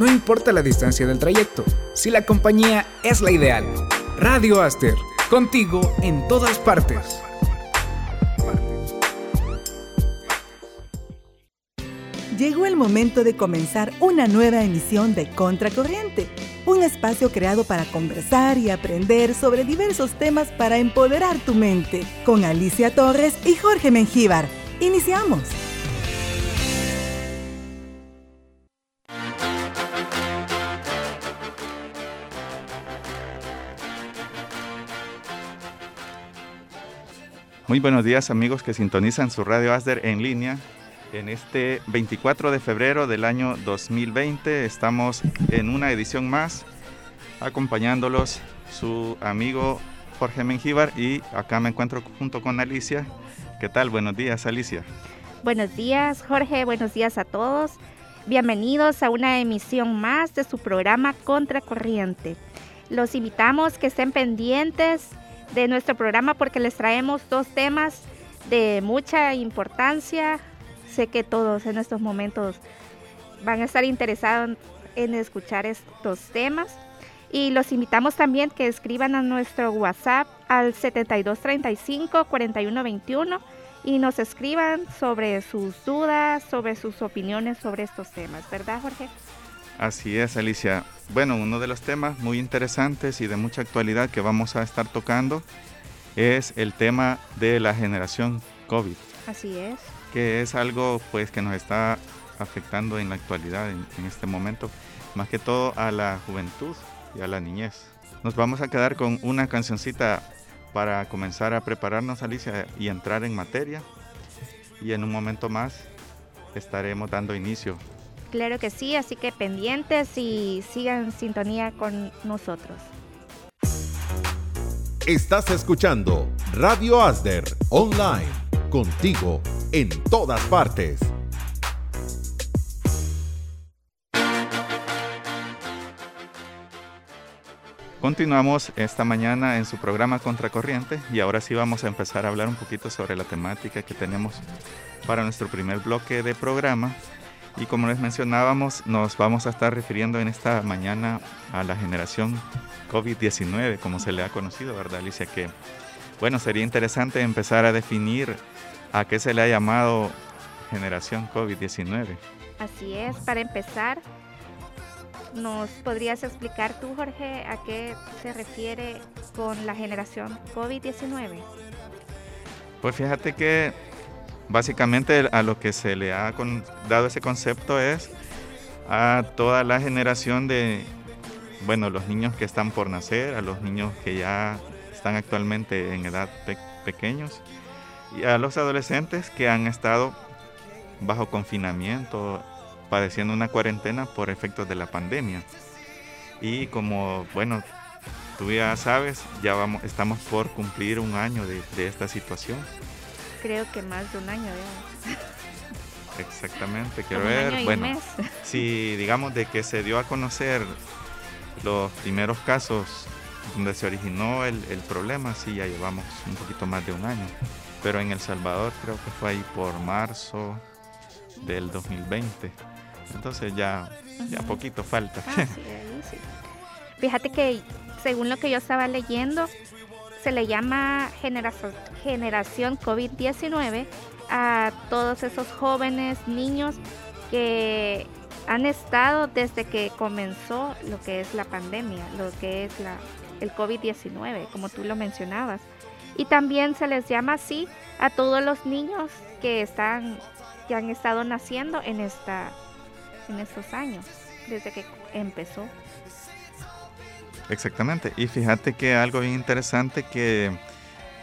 No importa la distancia del trayecto, si la compañía es la ideal. Radio Aster, contigo en todas partes. Llegó el momento de comenzar una nueva emisión de Contracorriente, un espacio creado para conversar y aprender sobre diversos temas para empoderar tu mente, con Alicia Torres y Jorge Mengíbar. Iniciamos. Muy buenos días amigos que sintonizan su radio ASDER en línea. En este 24 de febrero del año 2020 estamos en una edición más acompañándolos su amigo Jorge Mengíbar y acá me encuentro junto con Alicia. ¿Qué tal? Buenos días Alicia. Buenos días Jorge, buenos días a todos. Bienvenidos a una emisión más de su programa Contracorriente. Los invitamos que estén pendientes de nuestro programa porque les traemos dos temas de mucha importancia. Sé que todos en estos momentos van a estar interesados en escuchar estos temas. Y los invitamos también que escriban a nuestro WhatsApp al 7235-4121 y nos escriban sobre sus dudas, sobre sus opiniones sobre estos temas, ¿verdad Jorge? Así es, Alicia. Bueno, uno de los temas muy interesantes y de mucha actualidad que vamos a estar tocando es el tema de la generación COVID. Así es. Que es algo pues que nos está afectando en la actualidad, en, en este momento, más que todo a la juventud y a la niñez. Nos vamos a quedar con una cancioncita para comenzar a prepararnos, Alicia, y entrar en materia. Y en un momento más estaremos dando inicio Claro que sí, así que pendientes y sigan en sintonía con nosotros. Estás escuchando Radio Asder Online, contigo en todas partes. Continuamos esta mañana en su programa Contracorriente y ahora sí vamos a empezar a hablar un poquito sobre la temática que tenemos para nuestro primer bloque de programa y como les mencionábamos, nos vamos a estar refiriendo en esta mañana a la generación COVID-19, como se le ha conocido, ¿verdad, Alicia? Que, bueno, sería interesante empezar a definir a qué se le ha llamado generación COVID-19. Así es, para empezar, ¿nos podrías explicar tú, Jorge, a qué se refiere con la generación COVID-19? Pues fíjate que básicamente a lo que se le ha dado ese concepto es a toda la generación de, bueno, los niños que están por nacer, a los niños que ya están actualmente en edad pequeños y a los adolescentes que han estado bajo confinamiento, padeciendo una cuarentena por efectos de la pandemia. Y como, bueno, tú ya sabes, ya vamos, estamos por cumplir un año de, de esta situación creo que más de un año ya. Exactamente, quiero ver, bueno, si digamos de que se dio a conocer los primeros casos donde se originó el, el, problema, sí, ya llevamos un poquito más de un año. Pero en El Salvador creo que fue ahí por marzo del 2020. Entonces ya, ya poquito falta. Ah, sí, sí. Fíjate que según lo que yo estaba leyendo, se le llama generación, generación COVID-19 a todos esos jóvenes, niños que han estado desde que comenzó lo que es la pandemia, lo que es la, el COVID-19, como tú lo mencionabas. Y también se les llama así a todos los niños que están que han estado naciendo en esta en estos años, desde que empezó. Exactamente. Y fíjate que algo bien interesante que,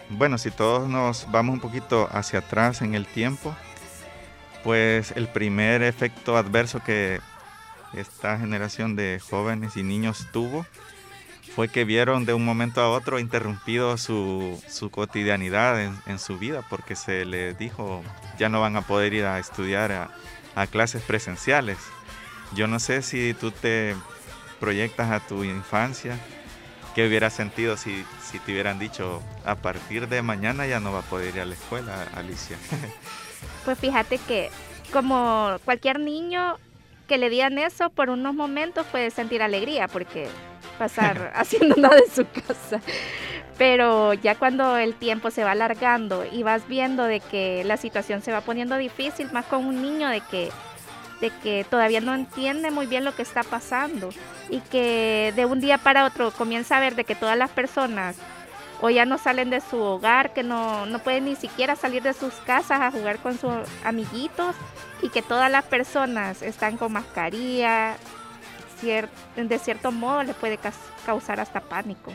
bueno, si todos nos vamos un poquito hacia atrás en el tiempo, pues el primer efecto adverso que esta generación de jóvenes y niños tuvo fue que vieron de un momento a otro interrumpido su, su cotidianidad en, su vida porque se les dijo ya no van a poder ir a estudiar a clases presenciales. Yo no sé si tú te proyectas a tu infancia, ¿qué hubieras sentido si, si te hubieran dicho a partir de mañana ya no va a poder ir a la escuela, Alicia? pues fíjate que como cualquier niño que le digan eso por unos momentos puede sentir alegría porque pasar haciendo nada de su casa. Pero ya cuando el tiempo se va alargando y vas viendo de que la situación se va poniendo difícil, más con un niño de que, de que todavía no entiende muy bien lo que está pasando y que de un día para otro comienza a ver de que todas las personas o ya no salen de su hogar, que no, no pueden ni siquiera salir de sus casas a jugar con sus amiguitos y que todas las personas están con mascarilla, de cierto modo le puede causar hasta pánico.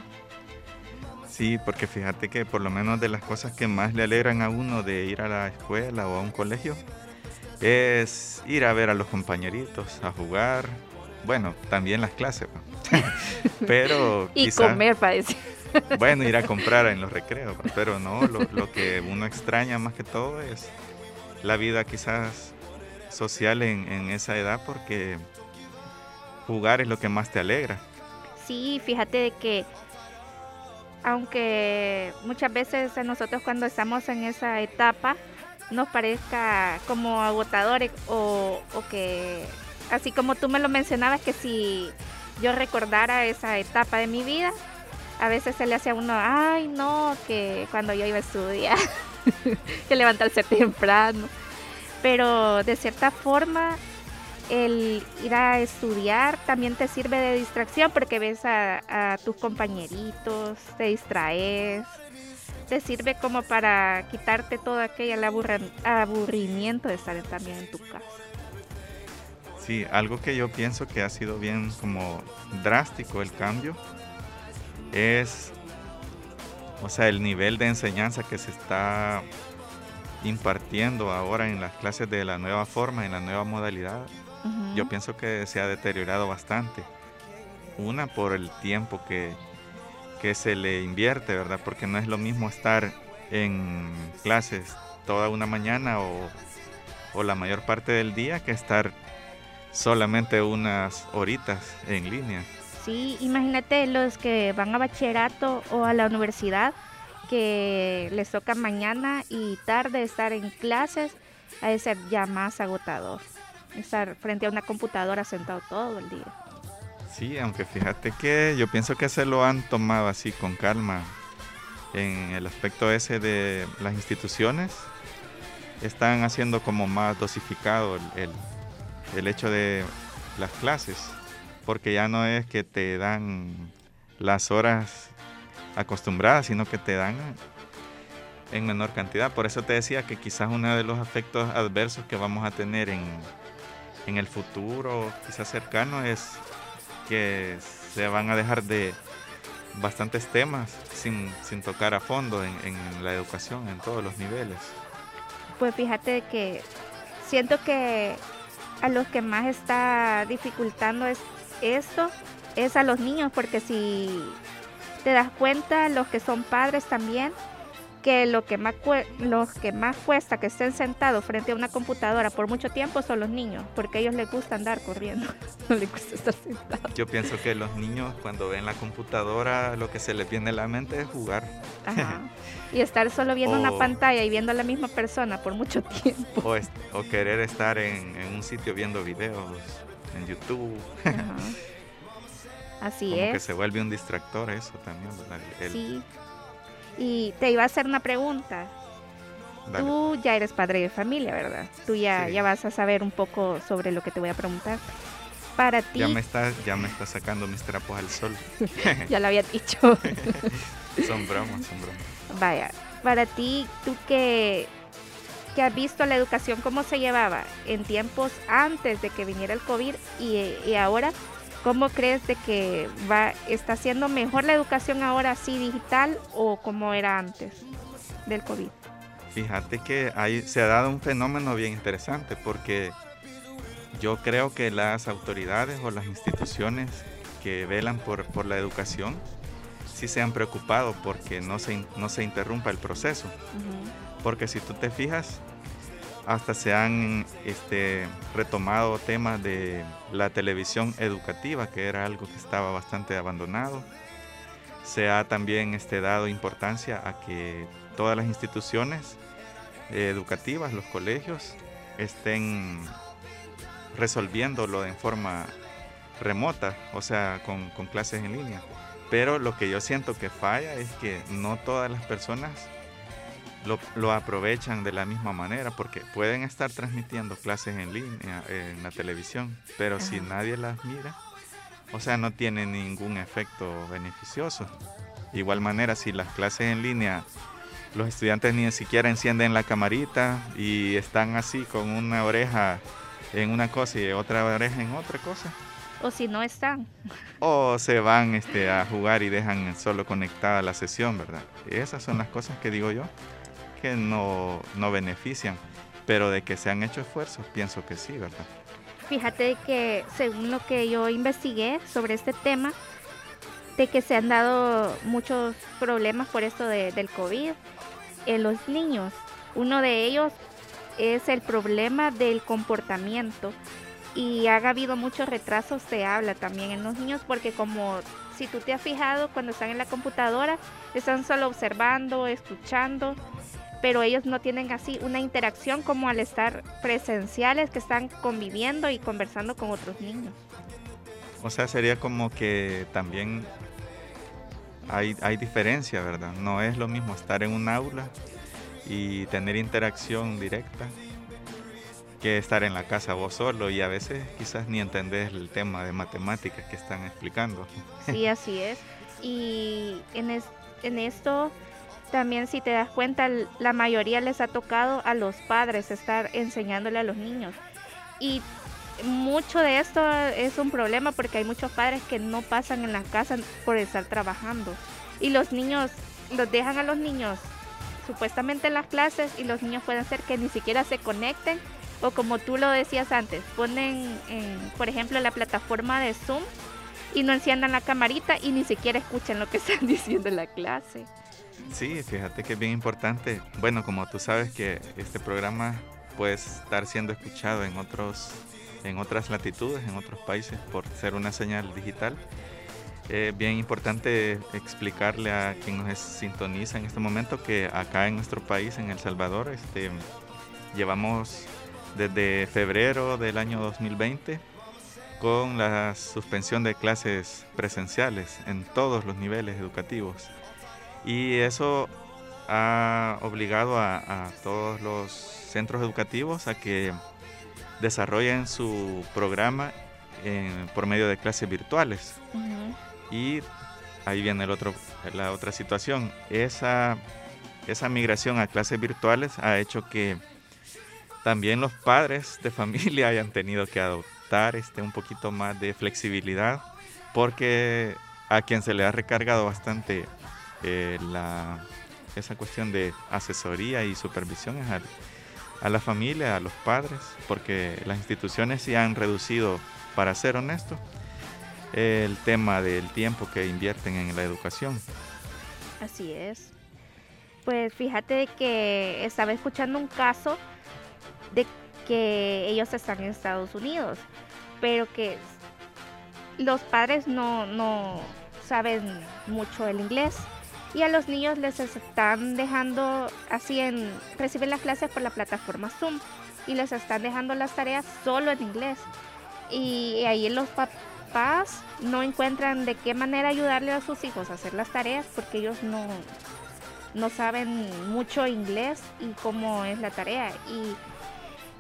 Sí, porque fíjate que por lo menos de las cosas que más le alegran a uno de ir a la escuela o a un colegio es ir a ver a los compañeritos, a jugar, bueno, también las clases, pero... y comer, parece. Bueno, ir a comprar en los recreos, pero no, lo, lo, que uno extraña más que todo es la vida quizás social en, en esa edad porque jugar es lo que más te alegra. Sí, fíjate de que aunque muchas veces nosotros cuando estamos en esa etapa nos parezca como agotador o, o que, así como tú me lo mencionabas, que si yo recordara esa etapa de mi vida, a veces se le hace a uno, ay no, que cuando yo iba a estudiar, que levantarse temprano. Pero de cierta forma el ir a estudiar también te sirve de distracción porque ves a, tus compañeritos, te distraes, te sirve como para quitarte todo aquel aburrimiento de estar también en tu casa. Sí, algo que yo pienso que ha sido bien como drástico el cambio es, o sea, el nivel de enseñanza que se está impartiendo ahora en las clases de la nueva forma, en la nueva modalidad, yo pienso que se ha deteriorado bastante. Una por el tiempo que, que se le invierte, ¿verdad? Porque no es lo mismo estar en clases toda una mañana o, o la mayor parte del día que estar solamente unas horitas en línea. Sí, imagínate los que van a bachillerato o a la universidad que les toca mañana y tarde estar en clases, de ser ya más agotador estar frente a una computadora sentado todo el día. Sí, aunque fíjate que yo pienso que se lo han tomado así con calma en el aspecto ese de las instituciones. Están haciendo como más dosificado el, el hecho de las clases, porque ya no es que te dan las horas acostumbradas, sino que te dan en menor cantidad. Por eso te decía que quizás uno de los efectos adversos que vamos a tener en, en el futuro, quizás cercano, es que se van a dejar de bastantes temas sin, tocar a fondo en, la educación, en todos los niveles. Pues fíjate que siento que a los que más está dificultando es esto, es a los niños, porque si te das cuenta, los que son padres también, que lo que más los que más cuesta que estén sentados frente a una computadora por mucho tiempo son los niños, porque a ellos les gusta andar corriendo, no les gusta estar sentados. Yo pienso que los niños cuando ven la computadora lo que se les viene a la mente es jugar. Y estar solo viendo una pantalla y viendo a la misma persona por mucho tiempo. O, querer estar en, un sitio viendo videos en YouTube. Así Como es. que se vuelve un distractor eso también, ¿verdad? sí y te iba a hacer una pregunta. Tú ya eres padre de familia, ¿verdad? Tú ya, ya vas a saber un poco sobre lo que te voy a preguntar. Para ti. Ya me estás, ya me está sacando mis trapos al sol. ya lo había dicho. son bromas, son bromas. Vaya, para ti, tú que, que has visto la educación, cómo se llevaba en tiempos antes de que viniera el COVID y, y ahora, ¿Cómo crees de que va, está siendo mejor la educación ahora así digital o como era antes del COVID? Fíjate que ahí se ha dado un fenómeno bien interesante porque yo creo que las autoridades o las instituciones que velan por, por la educación sí se han preocupado porque no se, no se interrumpa el proceso. Porque si tú te fijas, hasta se han este, retomado temas de la televisión educativa, que era algo que estaba bastante abandonado. Se ha también este, dado importancia a que todas las instituciones educativas, los colegios, estén resolviéndolo en forma remota, o sea, con, con clases en línea. Pero lo que yo siento que falla es que no todas las personas lo, aprovechan de la misma manera porque pueden estar transmitiendo clases en línea en la televisión, pero si nadie las mira, o sea, no tiene ningún efecto beneficioso. De igual manera, si las clases en línea, los estudiantes ni siquiera encienden la camarita y están así con una oreja en una cosa y otra oreja en otra cosa. O si no están. O se van este, a jugar y dejan solo conectada la sesión, ¿verdad? Esas son las cosas que digo yo que no, no benefician, pero de que se han hecho esfuerzos, pienso que sí, ¿verdad? Fíjate que según lo que yo investigué sobre este tema, de que se han dado muchos problemas por esto del COVID en los niños. Uno de ellos es el problema del comportamiento y ha habido muchos retrasos, se habla también en los niños, porque como si tú te has fijado, cuando están en la computadora, están solo observando, escuchando pero ellos no tienen así una interacción como al estar presenciales que están conviviendo y conversando con otros niños. O sea, sería como que también hay, hay diferencia, ¿verdad? No es lo mismo estar en un aula y tener interacción directa que estar en la casa vos solo y a veces quizás ni entendés el tema de matemáticas que están explicando. Sí, así es. Y en, en esto también si te das cuenta, la mayoría les ha tocado a los padres estar enseñándole a los niños. Y mucho de esto es un problema porque hay muchos padres que no pasan en la casa por estar trabajando. Y los niños, los dejan a los niños supuestamente en las clases y los niños pueden ser que ni siquiera se conecten o como tú lo decías antes, ponen, en, por ejemplo, la plataforma de Zoom y no enciendan la camarita y ni siquiera escuchan lo que están diciendo en la clase. Sí, fíjate que es bien importante. Bueno, como tú sabes que este programa puede estar siendo escuchado en otros en otras latitudes, en otros países por ser una señal digital. Es bien importante explicarle a quien nos sintoniza en este momento que acá en nuestro país, en El Salvador, este, llevamos desde febrero del año 2020 con la suspensión de clases presenciales en todos los niveles educativos. Y eso ha obligado a, todos los centros educativos a que desarrollen su programa por medio de clases virtuales. Y ahí viene el otro, la otra situación. Esa, esa migración a clases virtuales ha hecho que también los padres de familia hayan tenido que adoptar este, un poquito más de flexibilidad porque a quien se le ha recargado bastante eh, la, esa cuestión de asesoría y supervisión es a la familia, a los padres, porque las instituciones se han reducido, para ser honesto, el tema del tiempo que invierten en la educación. Así es. Pues fíjate que estaba escuchando un caso de que ellos están en Estados Unidos, pero que los padres no, no saben mucho el inglés y a los niños les están dejando así en reciben las clases por la plataforma Zoom y les están dejando las tareas solo en inglés. Y ahí los papás no encuentran de qué manera ayudarle a sus hijos a hacer las tareas porque ellos no no saben mucho inglés y cómo es la tarea. Y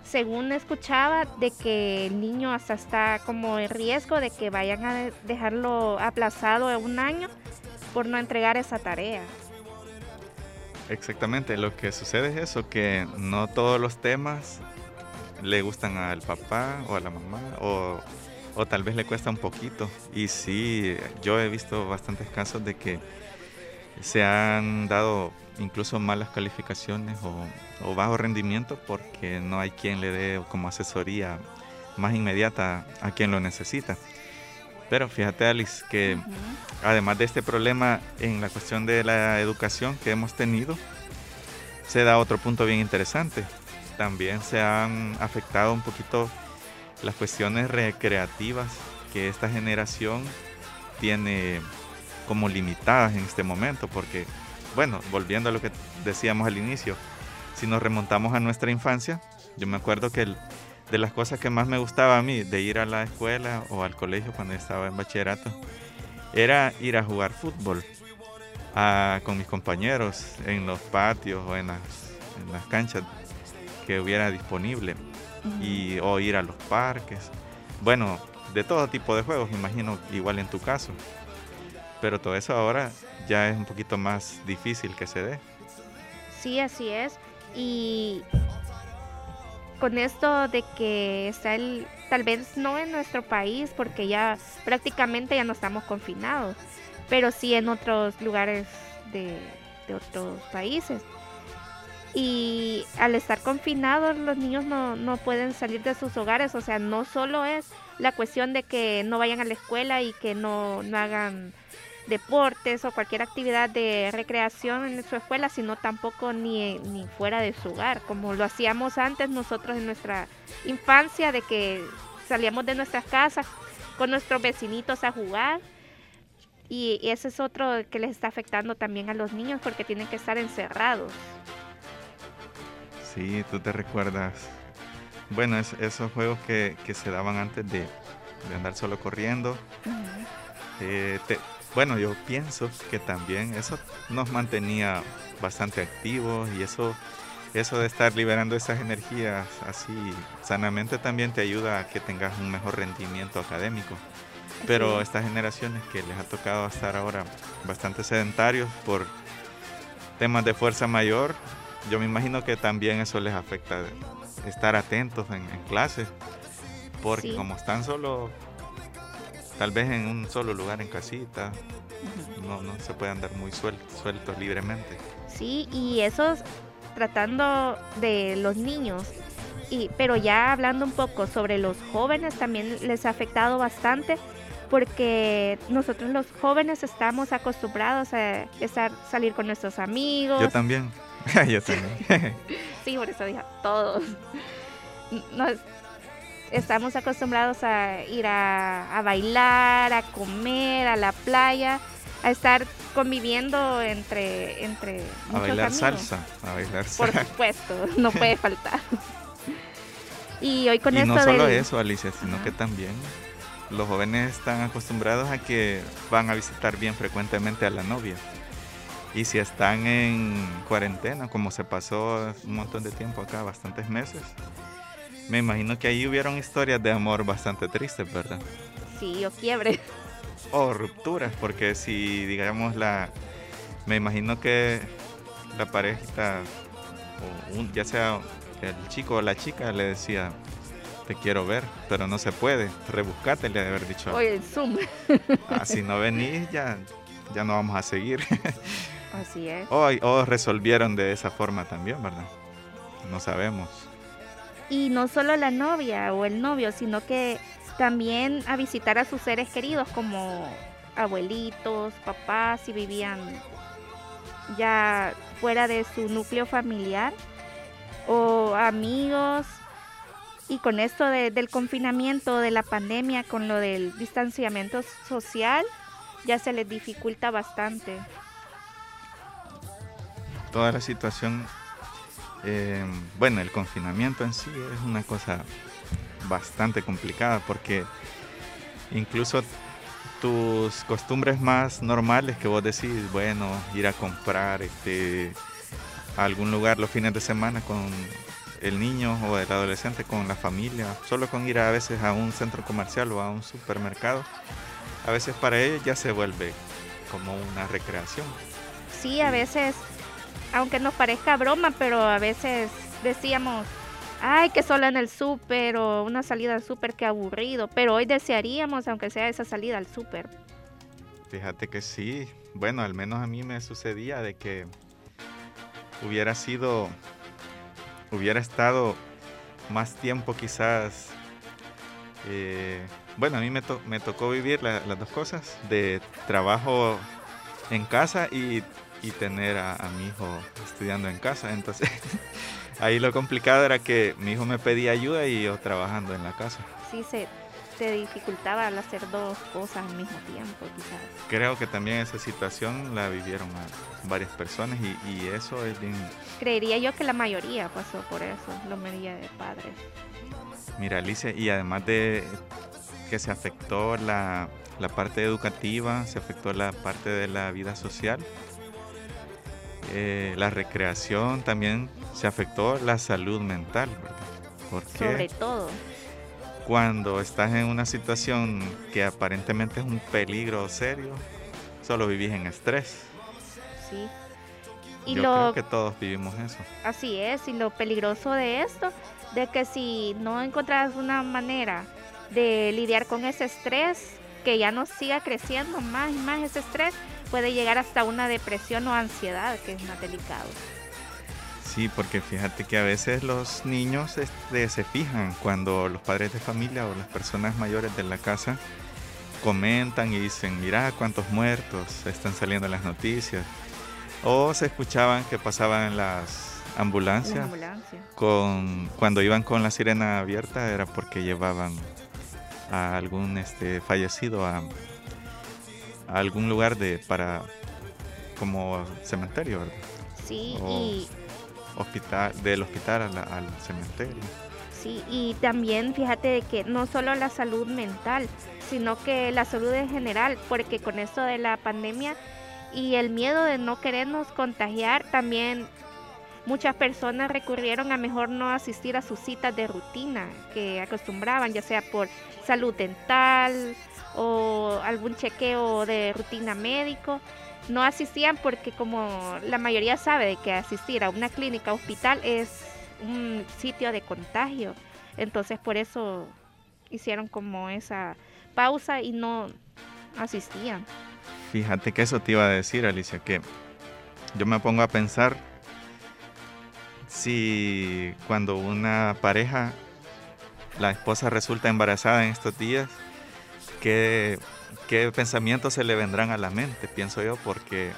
según escuchaba de que el niño hasta está como en riesgo de que vayan a dejarlo aplazado un año por no entregar esa tarea. Exactamente, lo que sucede es eso, que no todos los temas le gustan al papá o a la mamá o, o tal vez le cuesta un poquito. Y sí, yo he visto bastantes casos de que se han dado incluso malas calificaciones o, o, bajo rendimiento porque no hay quien le dé como asesoría más inmediata a quien lo necesita. Pero fíjate Alice que además de este problema en la cuestión de la educación que hemos tenido, se da otro punto bien interesante. También se han afectado un poquito las cuestiones recreativas que esta generación tiene como limitadas en este momento, porque, bueno, volviendo a lo que decíamos al inicio, si nos remontamos a nuestra infancia, yo me acuerdo que de las cosas que más me gustaba a mí de ir a la escuela o al colegio cuando estaba en bachillerato era ir a jugar fútbol con mis compañeros en los patios o en las, en las canchas que hubiera disponible y, o ir a los parques. Bueno, de todo tipo de juegos, imagino, igual en tu caso. Pero todo eso ahora ya es un poquito más difícil que se dé. Sí, así es. Y con esto de que está el, tal vez no en nuestro país, porque ya prácticamente ya no estamos confinados, pero sí en otros lugares de, de otros países. Y al estar confinados, los niños no, no pueden salir de sus hogares, o sea, no solo es la cuestión de que no vayan a la escuela y que no, no hagan deportes o cualquier actividad de recreación en su escuela, sino tampoco ni, ni fuera de su hogar, como lo hacíamos antes nosotros en nuestra infancia, de que salíamos de nuestras casas con nuestros vecinitos a jugar. Y, ese es otro que les está afectando también a los niños porque tienen que estar encerrados. Sí, tú te recuerdas. Bueno, esos juegos que, se daban antes de, andar solo corriendo. Eh, bueno, yo pienso que también eso nos mantenía bastante activos y eso, eso de estar liberando esas energías así sanamente también te ayuda a que tengas un mejor rendimiento académico. Pero estas generaciones que les ha tocado estar ahora bastante sedentarios por temas de fuerza mayor, yo me imagino que también eso les afecta estar atentos en, clases, porque como están solo tal vez en un solo lugar en casita, no, no se puede andar muy sueltos, libremente. Sí, y eso tratando de los niños, y, pero ya hablando un poco sobre los jóvenes, también les ha afectado bastante porque nosotros los jóvenes estamos acostumbrados a estar, salir con nuestros amigos. Yo también, yo también. sí, por eso dije todos estamos acostumbrados a ir a, bailar, a comer, a la playa, a estar conviviendo entre entre a bailar salsa, a bailar salsa. Por supuesto, no puede faltar. y hoy con y esto no solo eso, Alicia, sino que también los jóvenes están acostumbrados a que van a visitar bien frecuentemente a la novia. Y si están en cuarentena, como se pasó un montón de tiempo acá, bastantes meses, me imagino que ahí hubieron historias de amor bastante tristes, ¿verdad? Sí, o quiebres. O rupturas, porque si, digamos, la. Me imagino que la parejita, o ya sea el chico o la chica, le decía, te quiero ver, pero no se puede. Rebuscate, le de haber dicho. Oye, Zoom. Ah, si no venís, ya, ya no vamos a seguir. Así es. o resolvieron de esa forma también, ¿verdad? No sabemos. Y no solo la novia o el novio, sino que también a visitar a sus seres queridos como abuelitos, papás, si vivían ya fuera de su núcleo familiar o amigos. Y con esto del confinamiento, de la pandemia, con lo del distanciamiento social, ya se les dificulta bastante. Toda la situación eh, bueno, el confinamiento en sí es una cosa bastante complicada porque incluso tus costumbres más normales que vos decís, bueno, ir a comprar este, a algún lugar los fines de semana con el niño o el adolescente, con la familia, solo con ir a veces a un centro comercial o a un supermercado, a veces para ellos ya se vuelve como una recreación. Sí, a veces aunque nos parezca broma, pero a veces decíamos, ay, que solo en el súper o una salida al súper, qué aburrido. Pero hoy desearíamos, aunque sea esa salida al súper. Fíjate que sí. Bueno, al menos a mí me sucedía de que hubiera sido, hubiera estado más tiempo quizás. Eh, bueno, a mí me, me tocó vivir las dos cosas, de trabajo en casa y y tener a, mi hijo estudiando en casa. Entonces, Ahí lo complicado era que mi hijo me pedía ayuda y yo trabajando en la casa. Sí, se te dificultaba al hacer dos cosas al mismo tiempo, quizás. Creo que también esa situación la vivieron varias personas y, y eso es bien... Creería yo que la mayoría pasó por eso, la mayoría de padres. Mira, Alicia, y además de que se afectó la, la parte educativa, se afectó la parte de la vida social, eh, la recreación también se afectó la salud mental, ¿verdad? Porque Sobre todo. Cuando estás en una situación que aparentemente es un peligro serio, solo vivís en estrés. Sí. Y Yo creo que todos vivimos eso. Así es, y lo peligroso de esto, de que si no encontrás una manera de lidiar con ese estrés, que ya no siga creciendo más y más ese estrés, puede llegar hasta una depresión o ansiedad, que es más delicado. Sí, porque fíjate que a veces los niños este, se fijan cuando los padres de familia o las personas mayores de la casa comentan y dicen, mira cuántos muertos están saliendo en las noticias. O se escuchaban que pasaban en las ambulancias. Con, cuando iban con la sirena abierta era porque llevaban a algún este, fallecido a, algún lugar de para como cementerio, ¿verdad? Sí, y hospital del hospital al, cementerio. Sí, y también fíjate de que no solo la salud mental, sino que la salud en general, porque con esto de la pandemia y el miedo de no querernos contagiar, también muchas personas recurrieron a mejor no asistir a sus citas de rutina que acostumbraban, ya sea por salud dental o algún chequeo de rutina médico. No asistían porque como la mayoría sabe de que asistir a una clínica hospital es un sitio de contagio. Entonces por eso hicieron como esa pausa y no asistían. Fíjate que eso te iba a decir, Alicia, que yo me pongo a pensar si cuando una pareja la esposa resulta embarazada en estos días, ¿qué, qué pensamientos se le vendrán a la mente? Pienso yo, porque,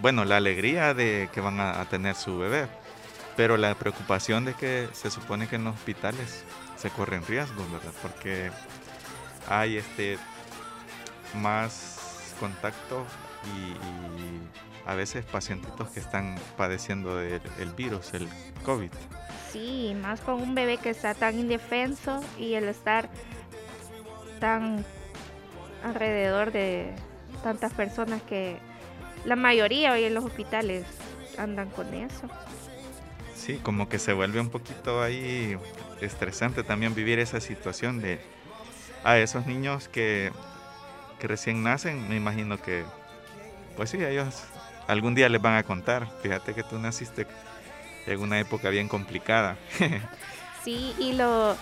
bueno, la alegría de que van a, tener su bebé, pero la preocupación de que se supone que en los hospitales se corren riesgos, ¿verdad? Porque hay este más contacto y, a veces pacientitos que están padeciendo del el virus, el COVID. Sí, más con un bebé que está tan indefenso y el estar tan alrededor de tantas personas que la mayoría hoy en los hospitales andan con eso. Sí, como que se vuelve un poquito ahí estresante también vivir esa situación de a esos niños que, que recién nacen, me imagino que, pues sí, ellos algún día les van a contar. Fíjate que tú naciste en una época bien complicada. sí, y lo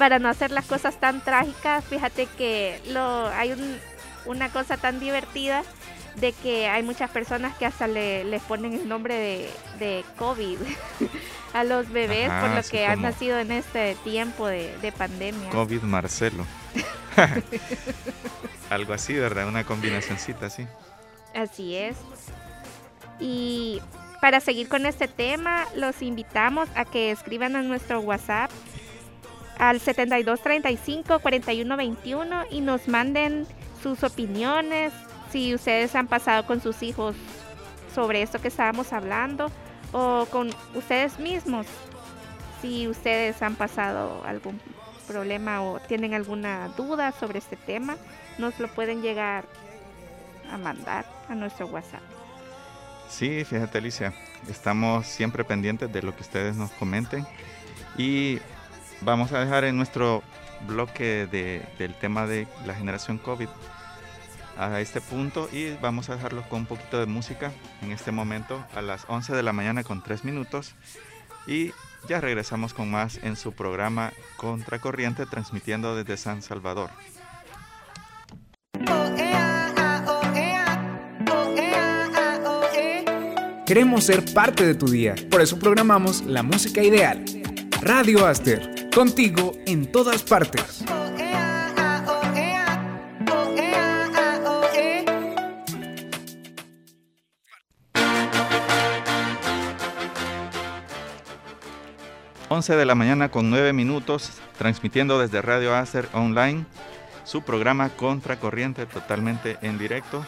para no hacer las cosas tan trágicas, fíjate que lo hay una cosa tan divertida de que hay muchas personas que hasta le, les ponen el nombre de, de COVID a los bebés por lo que han nacido en este tiempo de, de pandemia. COVID Marcelo. Algo así, ¿verdad? Una combinacióncita así. Así es. Y para seguir con este tema, los invitamos a que escriban a nuestro WhatsApp al 7235-4121 y nos manden sus opiniones, si ustedes han pasado con sus hijos sobre esto que estábamos hablando o con ustedes mismos, si ustedes han pasado algún problema o tienen alguna duda sobre este tema, nos lo pueden llegar a mandar a nuestro WhatsApp. Sí, fíjate Alicia, estamos siempre pendientes de lo que ustedes nos comenten y vamos a dejar en nuestro bloque del tema de la generación COVID a este punto y vamos a dejarlo con un poquito de música en este momento a las 11 de la mañana con 3 minutos y ya regresamos con más en su programa Contracorriente transmitiendo desde San Salvador. Queremos ser parte de tu día, por eso programamos la música ideal. Radio Aster, contigo en todas partes. 11 de la mañana con 9 minutos, transmitiendo desde Radio Acer Online su programa Contracorriente totalmente en directo.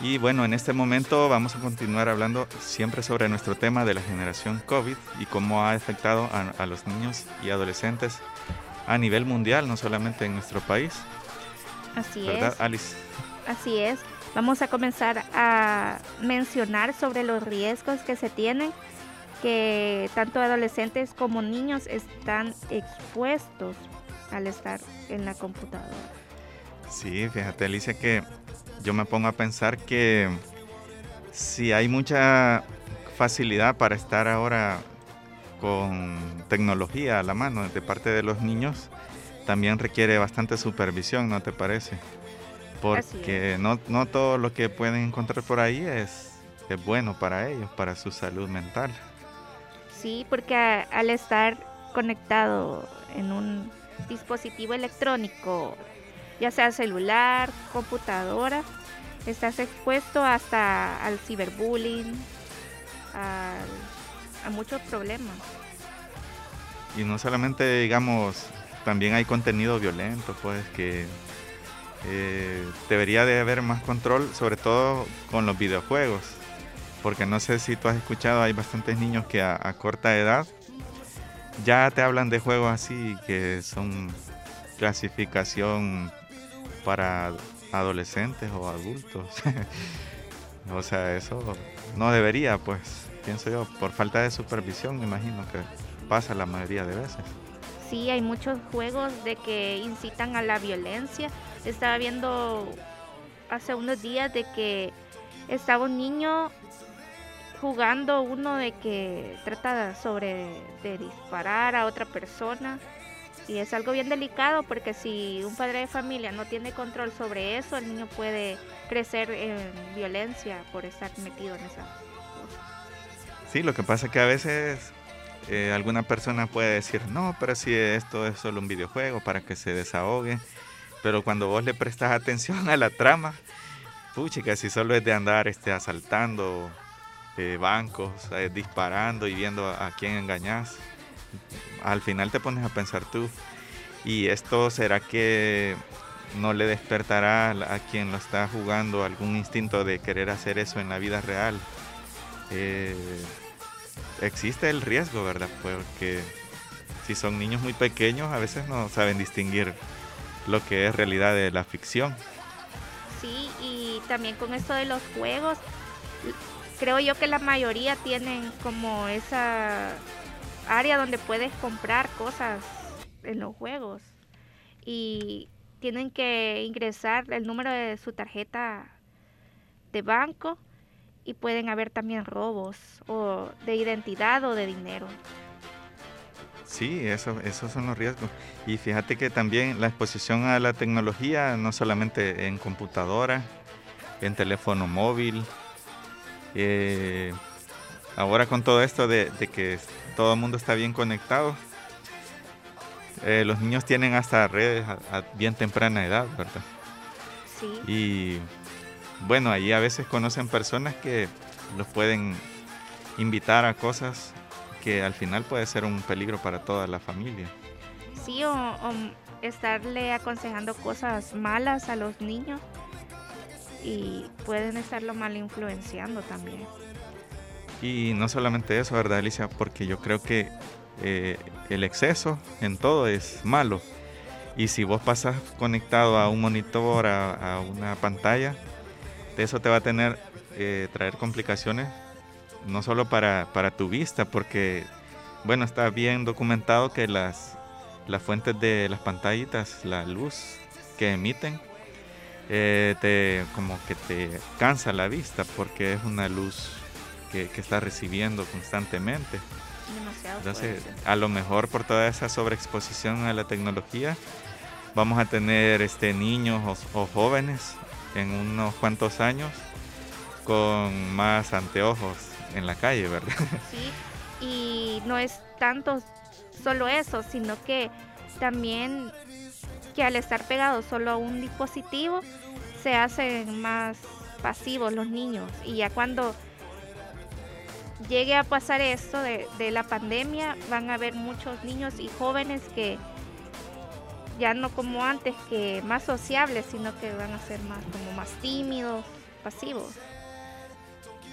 Y bueno, en este momento vamos a continuar hablando siempre sobre nuestro tema de la generación COVID y cómo ha afectado a, los niños y adolescentes a nivel mundial, no solamente en nuestro país. Así ¿verdad, es. Alice? Así es. Vamos a comenzar a mencionar sobre los riesgos que se tienen que tanto adolescentes como niños están expuestos al estar en la computadora. Sí, fíjate Alicia que yo me pongo a pensar que si hay mucha facilidad para estar ahora con tecnología a la mano de parte de los niños, también requiere bastante supervisión, ¿no te parece? Porque no, no todo lo que pueden encontrar por ahí es, es bueno para ellos, para su salud mental. Sí, porque al estar conectado en un dispositivo electrónico, ya sea celular, computadora, estás expuesto hasta al ciberbullying, a, muchos problemas. Y no solamente, digamos, también hay contenido violento, pues que eh, debería de haber más control, sobre todo con los videojuegos porque no sé si tú has escuchado, hay bastantes niños que a, corta edad ya te hablan de juegos así que son clasificación para adolescentes o adultos. o sea, eso no debería, pues, pienso yo, por falta de supervisión, me imagino que pasa la mayoría de veces. Sí, hay muchos juegos de que incitan a la violencia. Estaba viendo hace unos días de que estaba un niño jugando uno de que trata sobre de disparar a otra persona y es algo bien delicado porque si un padre de familia no tiene control sobre eso, el niño puede crecer en violencia por estar metido en esa Sí, lo que pasa es que a veces eh, alguna persona puede decir, no, pero si esto es solo un videojuego para que se desahogue, pero cuando vos le prestas atención a la trama, puchica, si solo es de andar este, asaltando bancos, eh, disparando y viendo a, quién engañas. Al final te pones a pensar tú, ¿y esto será que no le despertará a quien lo está jugando algún instinto de querer hacer eso en la vida real? Eh, existe el riesgo, ¿verdad? Porque si son niños muy pequeños, a veces no saben distinguir lo que es realidad de la ficción. Sí, y también con esto de los juegos, creo yo que la mayoría tienen como esa área donde puedes comprar cosas en los juegos y tienen que ingresar el número de su tarjeta de banco y pueden haber también robos o de identidad o de dinero. Sí, eso, esos son los riesgos. Y fíjate que también la exposición a la tecnología, no solamente en computadora, en teléfono móvil, eh, ahora con todo esto de, que todo el mundo está bien conectado, eh, los niños tienen hasta redes a, bien temprana edad, ¿verdad? Sí. Y bueno, ahí a veces conocen personas que los pueden invitar a cosas que al final puede ser un peligro para toda la familia. Sí, o estarle aconsejando cosas malas a los niños y pueden estarlo mal influenciando también. Y no solamente eso, ¿verdad, Alicia? Porque yo creo que eh, el exceso en todo es malo. Y si vos pasas conectado a un monitor, a, una pantalla, eso te va a tener, eh, traer complicaciones, no solo para, para, tu vista, porque, bueno, está bien documentado que las, las fuentes de las pantallitas, la luz que emiten, eh, te, como que te cansa la vista porque es una luz que, que está recibiendo constantemente. Entonces, a lo mejor por toda esa sobreexposición a la tecnología, vamos a tener este, niños o, jóvenes en unos cuantos años con más anteojos en la calle, ¿verdad? Sí, y no es tanto solo eso, sino que también que al estar pegados solo a un dispositivo se hacen más pasivos los niños y ya cuando llegue a pasar esto de, la pandemia, van a haber muchos niños y jóvenes que ya no como antes, que más sociables, sino que van a ser más como más tímidos, pasivos.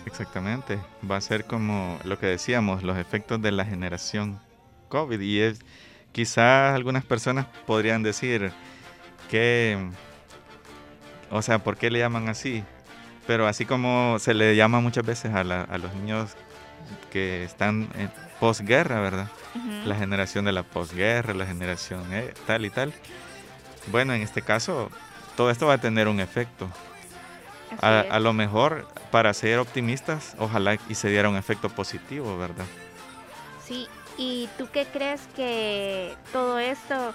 Exactamente, va a ser como lo que decíamos, los efectos de la generación COVID y es quizás algunas personas podrían decir que o sea, ¿por qué le llaman así? Pero así como se le llama muchas veces a, los niños que están en posguerra, ¿verdad? La generación de la posguerra, la generación eh, tal y tal. Bueno, en este caso, todo esto va a tener un efecto. A, a, lo mejor, para ser optimistas, ojalá y se diera un efecto positivo, ¿verdad? Sí, ¿y tú qué crees que todo esto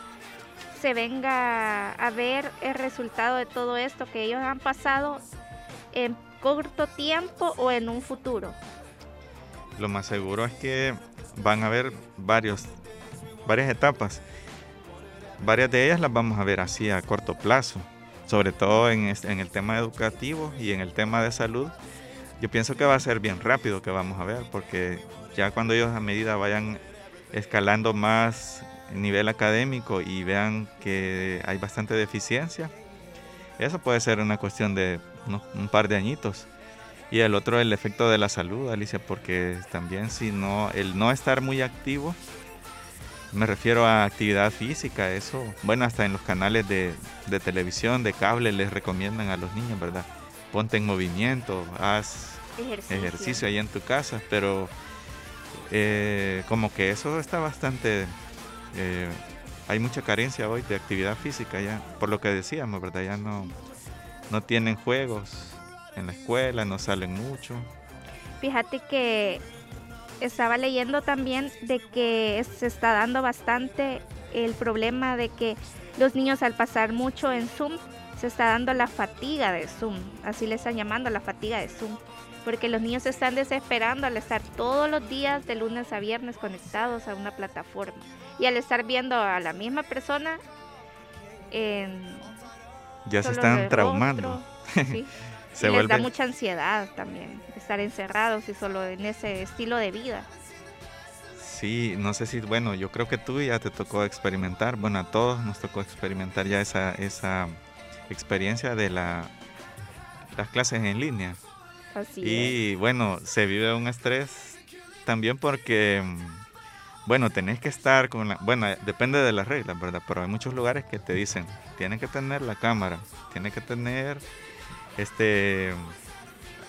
se venga a ver el resultado de todo esto que ellos han pasado en corto tiempo o en un futuro? Lo más seguro es que van a haber varias etapas. Varias de ellas las vamos a ver así a corto plazo, sobre todo en, en el tema educativo y en el tema de salud. Yo pienso que va a ser bien rápido que vamos a ver, porque ya cuando ellos a medida vayan escalando más nivel académico y vean que hay bastante deficiencia, eso puede ser una cuestión de un par de añitos. Y el otro, el efecto de la salud, Alicia, porque también si no, el no estar muy activo, me refiero a actividad física, eso, bueno, hasta en los canales de, televisión, de cable, les recomiendan a los niños, ¿verdad? Ponte en movimiento, haz ejercicio, ahí en tu casa, pero eh, como que eso está bastante eh, hay mucha carencia hoy de actividad física ya, por lo que decíamos, ¿verdad? Ya no, no tienen juegos en la escuela, no salen mucho. Fíjate que estaba leyendo también de que se está dando bastante el problema de que los niños al pasar mucho en Zoom se está dando la fatiga de Zoom, así le están llamando la fatiga de Zoom, porque los niños se están desesperando al estar todos los días de lunes a viernes conectados a una plataforma y al estar viendo a la misma persona en ya se están traumando. se les da mucha ansiedad también estar encerrados y solo en ese estilo de vida. Sí, no sé si, bueno, yo creo que tú ya te tocó experimentar, bueno, a todos nos tocó experimentar ya esa, esa experiencia de la, las clases en línea. Así y bueno, se vive un estrés también porque bueno, tenés que estar con la... Bueno, depende de las reglas, ¿verdad? Pero hay muchos lugares que te dicen, tienes que tener la cámara, tienes que tener este...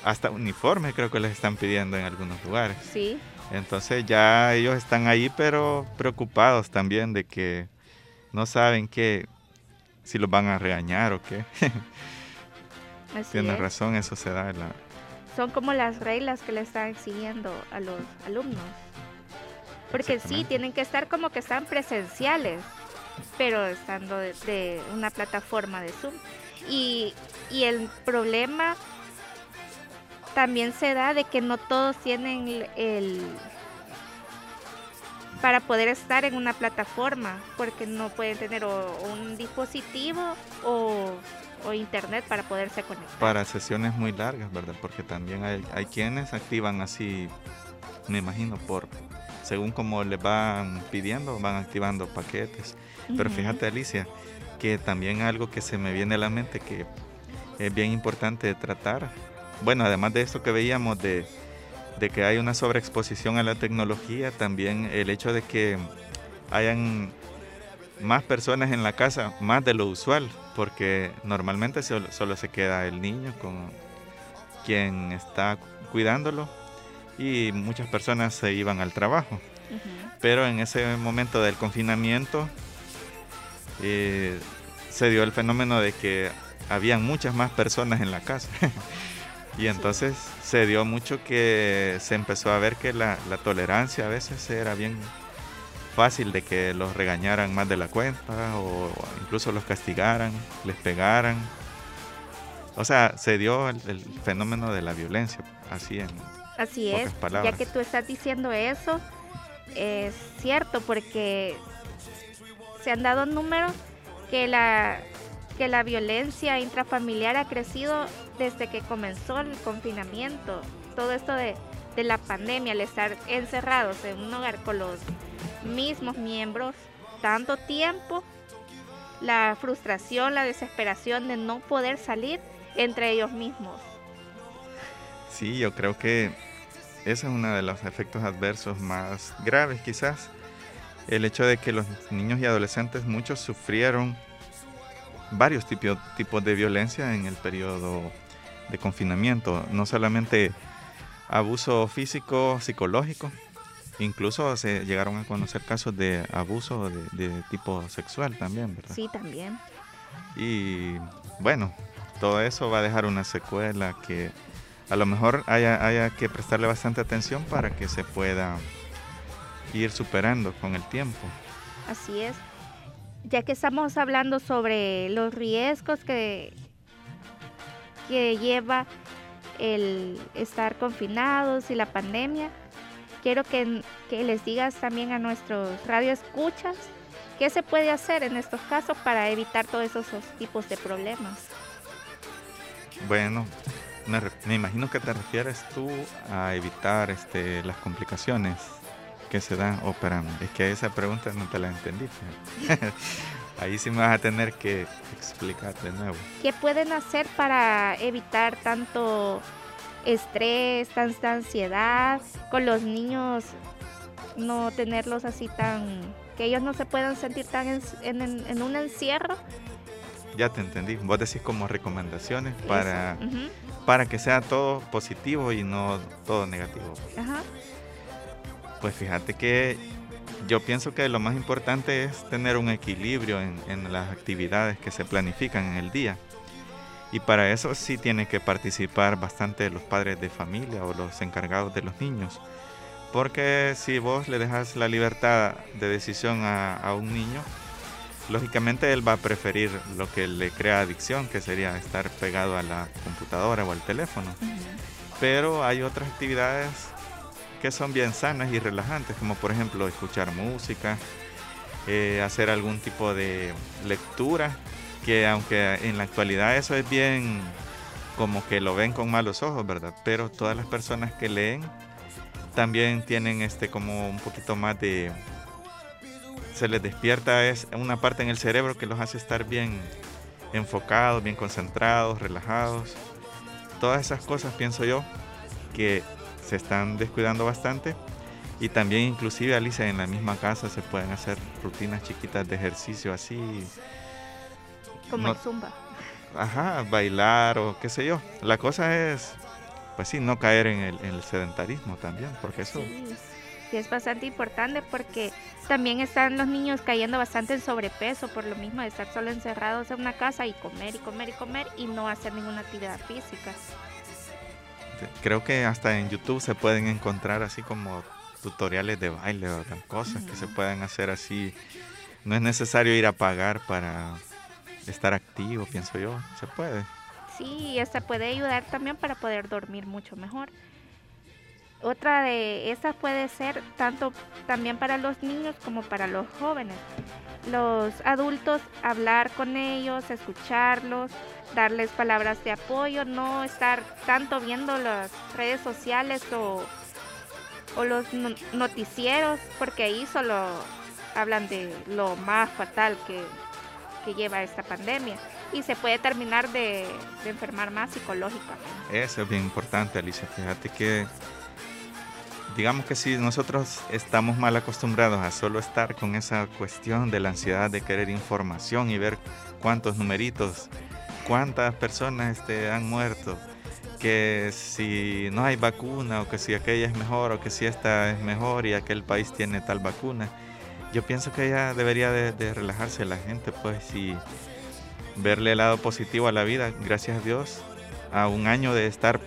Hasta uniforme creo que les están pidiendo en algunos lugares. Sí. Entonces ya ellos están ahí, pero preocupados también de que no saben qué, si los van a regañar o qué. Tienes razón, eso se da. La... Son como las reglas que le están exigiendo a los alumnos. Porque sí, tienen que estar como que están presenciales, pero estando de, una plataforma de Zoom. Y, y, el problema también se da de que no todos tienen el, para poder estar en una plataforma, porque no pueden tener un dispositivo o, o, internet para poderse conectar. Para sesiones muy largas, ¿verdad? Porque también hay, hay quienes activan así, me imagino, por según como les van pidiendo, van activando paquetes. Pero fíjate Alicia, que también algo que se me viene a la mente que es bien importante tratar. Bueno, además de esto que veíamos de, de que hay una sobreexposición a la tecnología, también el hecho de que hayan más personas en la casa, más de lo usual, porque normalmente solo, solo se queda el niño con quien está cuidándolo y muchas personas se iban al trabajo. Pero en ese momento del confinamiento eh, se dio el fenómeno de que habían muchas más personas en la casa. y entonces se dio mucho que se empezó a ver que la, tolerancia a veces era bien fácil de que los regañaran más de la cuenta o, incluso los castigaran, les pegaran. O sea, se dio el, el fenómeno de la violencia, así en, Así es, ya que tú estás diciendo eso, es cierto porque se han dado números que la que la violencia intrafamiliar ha crecido desde que comenzó el confinamiento. Todo esto de de la pandemia, al estar encerrados en un hogar con los mismos miembros tanto tiempo, la frustración, la desesperación de no poder salir entre ellos mismos. Sí, yo creo que ese es uno de los efectos adversos más graves quizás. El hecho de que los niños y adolescentes muchos sufrieron varios tipos, tipos de violencia en el periodo de confinamiento, no solamente abuso físico, psicológico, incluso se llegaron a conocer casos de abuso de, de tipo sexual también, ¿verdad? Sí, también. Y bueno, todo eso va a dejar una secuela que a lo mejor haya, haya que prestarle bastante atención para que se pueda ir superando con el tiempo. Así es. Ya que estamos hablando sobre los riesgos que, que lleva el estar confinados y la pandemia, quiero que, que les digas también a nuestros radioescuchas qué se puede hacer en estos casos para evitar todos esos, esos tipos de problemas. Bueno, me, me, imagino que te refieres tú a evitar este, las complicaciones que se dan operando. Es que esa pregunta no te la entendí. Ahí sí me vas a tener que explicar de nuevo. ¿Qué pueden hacer para evitar tanto estrés, tanta ansiedad con los niños? No tenerlos así tan... que ellos no se puedan sentir tan en, en, en un encierro. Ya te entendí. Vos decís como recomendaciones para, uh -huh. para que sea todo positivo y no todo negativo. Ajá. Pues fíjate que yo pienso que lo más importante es tener un equilibrio en, en, las actividades que se planifican en el día. Y para eso sí tiene que participar bastante los padres de familia o los encargados de los niños. Porque si vos le dejas la libertad de decisión a, a un niño, lógicamente él va a preferir lo que le crea adicción, que sería estar pegado a la computadora o al teléfono. Pero hay otras actividades que son bien sanas y relajantes, como por ejemplo escuchar música, eh, hacer algún tipo de lectura, que aunque en la actualidad eso es bien como que lo ven con malos ojos, ¿verdad? Pero todas las personas que leen también tienen este como un poquito más de se les despierta es una parte en el cerebro que los hace estar bien enfocados, bien concentrados, relajados. Todas esas cosas pienso yo que se están descuidando bastante. Y también inclusive Alicia en la misma casa se pueden hacer rutinas chiquitas de ejercicio así. Como no, el zumba. Ajá bailar o qué sé yo. La cosa es pues sí no caer en el, en el sedentarismo también porque eso sí, sí, es bastante importante porque también están los niños cayendo bastante en sobrepeso por lo mismo de estar solo encerrados en una casa y comer y comer y comer y no hacer ninguna actividad física creo que hasta en YouTube se pueden encontrar así como tutoriales de baile o cosas uh -huh. que se pueden hacer así. No es necesario ir a pagar para estar activo, pienso yo. Se puede. Sí, esta puede ayudar también para poder dormir mucho mejor. Otra de estas puede ser tanto también para los niños como para los jóvenes. Los adultos, hablar con ellos, escucharlos, darles palabras de apoyo, no estar tanto viendo las redes sociales o, o los noticieros, porque ahí solo hablan de lo más fatal que, que lleva esta pandemia y se puede terminar de, de enfermar más psicológicamente. Eso es bien importante, Alicia. Fíjate que digamos que si nosotros estamos mal acostumbrados a solo estar con esa cuestión de la ansiedad de querer información y ver cuántos numeritos, cuántas personas este, han muerto, que si no hay vacuna o que si aquella es mejor o que si esta es mejor y aquel país tiene tal vacuna, yo pienso que ya debería de, de relajarse la gente pues y verle el lado positivo a la vida, gracias a Dios, a un año de estar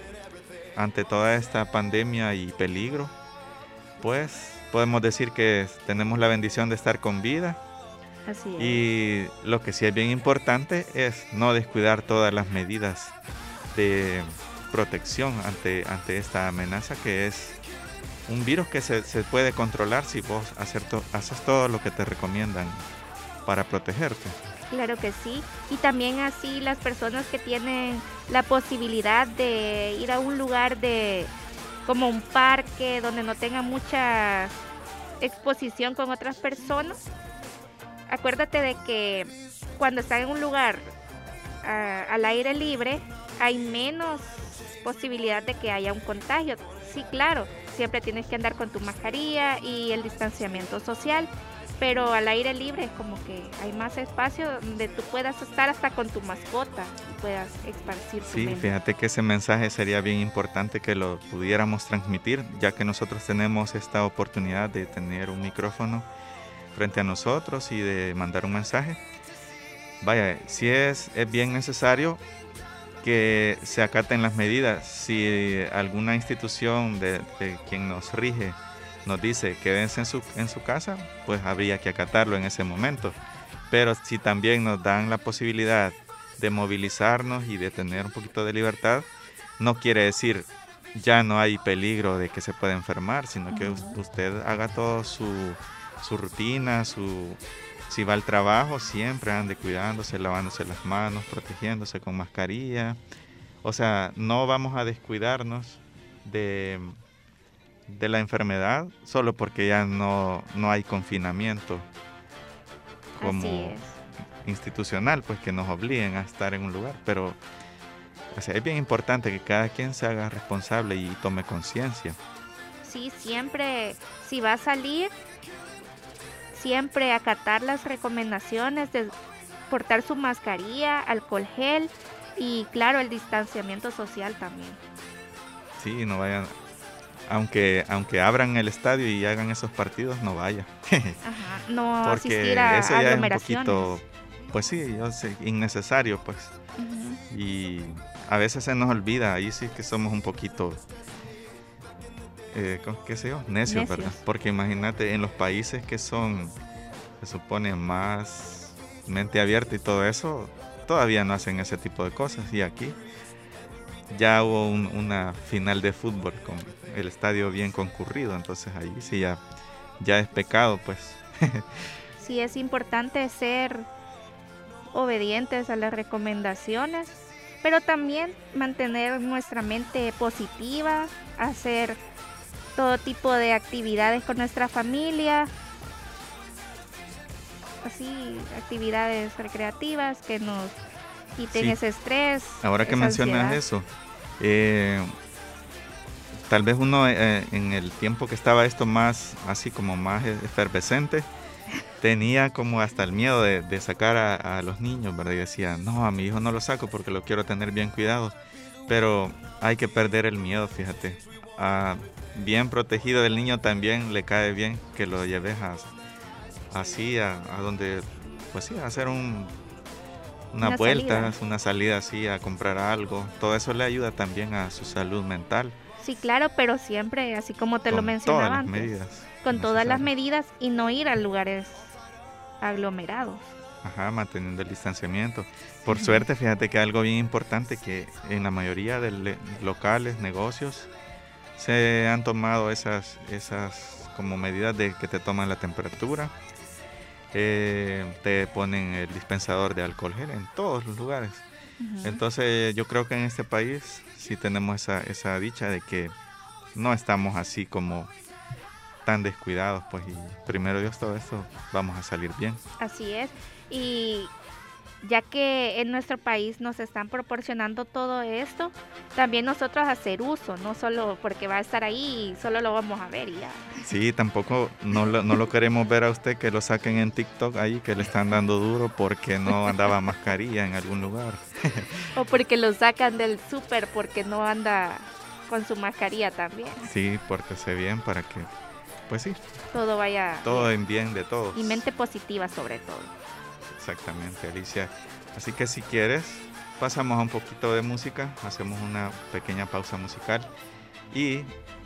ante toda esta pandemia y peligro, pues podemos decir que tenemos la bendición de estar con vida. Así es. Y lo que sí es bien importante es no descuidar todas las medidas de protección ante, ante esta amenaza que es un virus que se, se puede controlar si vos hacer to, haces todo lo que te recomiendan para protegerte. Claro que sí. Y también así las personas que tienen la posibilidad de ir a un lugar de, como un parque donde no tenga mucha exposición con otras personas. Acuérdate de que cuando están en un lugar al aire libre hay menos posibilidad de que haya un contagio. Sí, claro, siempre tienes que andar con tu mascarilla y el distanciamiento social, pero al aire libre como que hay más espacio donde tú puedas estar hasta con tu mascota y puedas esparcir tu Sí, fíjate que ese mensaje sería bien importante que lo pudiéramos transmitir, ya que nosotros tenemos esta oportunidad de tener un micrófono frente a nosotros y de mandar un mensaje. Vaya, si es, es bien necesario que se acaten las medidas. Si alguna institución de, quien nos rige nos dice quédense en su, en su casa, pues habría que acatarlo en ese momento. Pero si también nos dan la posibilidad de movilizarnos y de tener un poquito de libertad, no quiere decir ya no hay peligro de que se pueda enfermar, sino que usted haga todo su, su rutina, su, si va al trabajo, siempre ande cuidándose, lavándose las manos, protegiéndose con mascarilla. O sea, no vamos a descuidarnos de, de la enfermedad solo porque ya no, no hay confinamiento como institucional, pues que nos obliguen a estar en un lugar. Pero o sea, es bien importante que cada quien se haga responsable y tome conciencia. Sí, siempre, si va a salir, siempre acatar las recomendaciones de portar su mascarilla, alcohol gel y claro, el distanciamiento social también. Sí, no vayan, aunque aunque abran el estadio y hagan esos partidos, no vaya. Ajá, no asistir a eso ya es un poquito, pues sí, yo sé, innecesario, pues. Y a veces se nos olvida, ahí sí que somos un poquito eh, qué sé yo, necios, ¿verdad? Porque imagínate, en los países que son, se supone, más mente abierta y todo eso, todavía no hacen ese tipo de cosas. Y aquí ya hubo una final de fútbol con el estadio bien concurrido, entonces ahí sí ya, ya es pecado, pues. sí, es importante ser obedientes a las recomendaciones, pero también mantener nuestra mente positiva, hacer todo tipo de actividades con nuestra familia, así actividades recreativas que nos quiten ese estrés. Ahora que mencionas eso, eh, tal vez uno eh, en el tiempo que estaba esto más así como más efervescente, tenía como hasta el miedo de, sacar a, los niños, ¿verdad? Y decía, no, a mi hijo no lo saco porque lo quiero tener bien cuidado. Pero hay que perder el miedo, fíjate. A, bien protegido del niño también le cae bien que lo lleves así a, donde, pues sí, a hacer un, una, vuelta, una salida así, a comprar algo. Todo eso le ayuda también a su salud mental. Sí, claro, pero siempre, así como te lo mencionaba todas medidas con todas las medidas y no ir a lugares aglomerados. Ajá, manteniendo el distanciamiento. Por suerte, fíjate que algo bien importante que en la mayoría de locales, negocios, se han tomado esas, esas como medidas de que te toman la temperatura, eh, te ponen el dispensador de alcohol gel en todos los lugares. Entonces yo creo que en este país sí tenemos esa, esa dicha de que no estamos así como tan descuidados, pues y primero Dios todo esto vamos a salir bien. Así es. Y ya que en nuestro país nos están proporcionando todo esto, también nosotros hacer uso, no solo porque va a estar ahí y solo lo vamos a ver y ya. Sí, tampoco no lo, no lo queremos ver a usted que lo saquen en TikTok ahí, que le están dando duro porque no andaba mascarilla en algún lugar. o porque lo sacan del súper porque no anda con su mascarilla también. Sí, se bien para que, pues sí. Todo vaya. Todo en bien de todos. Y mente positiva sobre todo. Exactamente, Alicia. Así que si quieres, pasamos a un poquito de música, hacemos una pequeña pausa musical y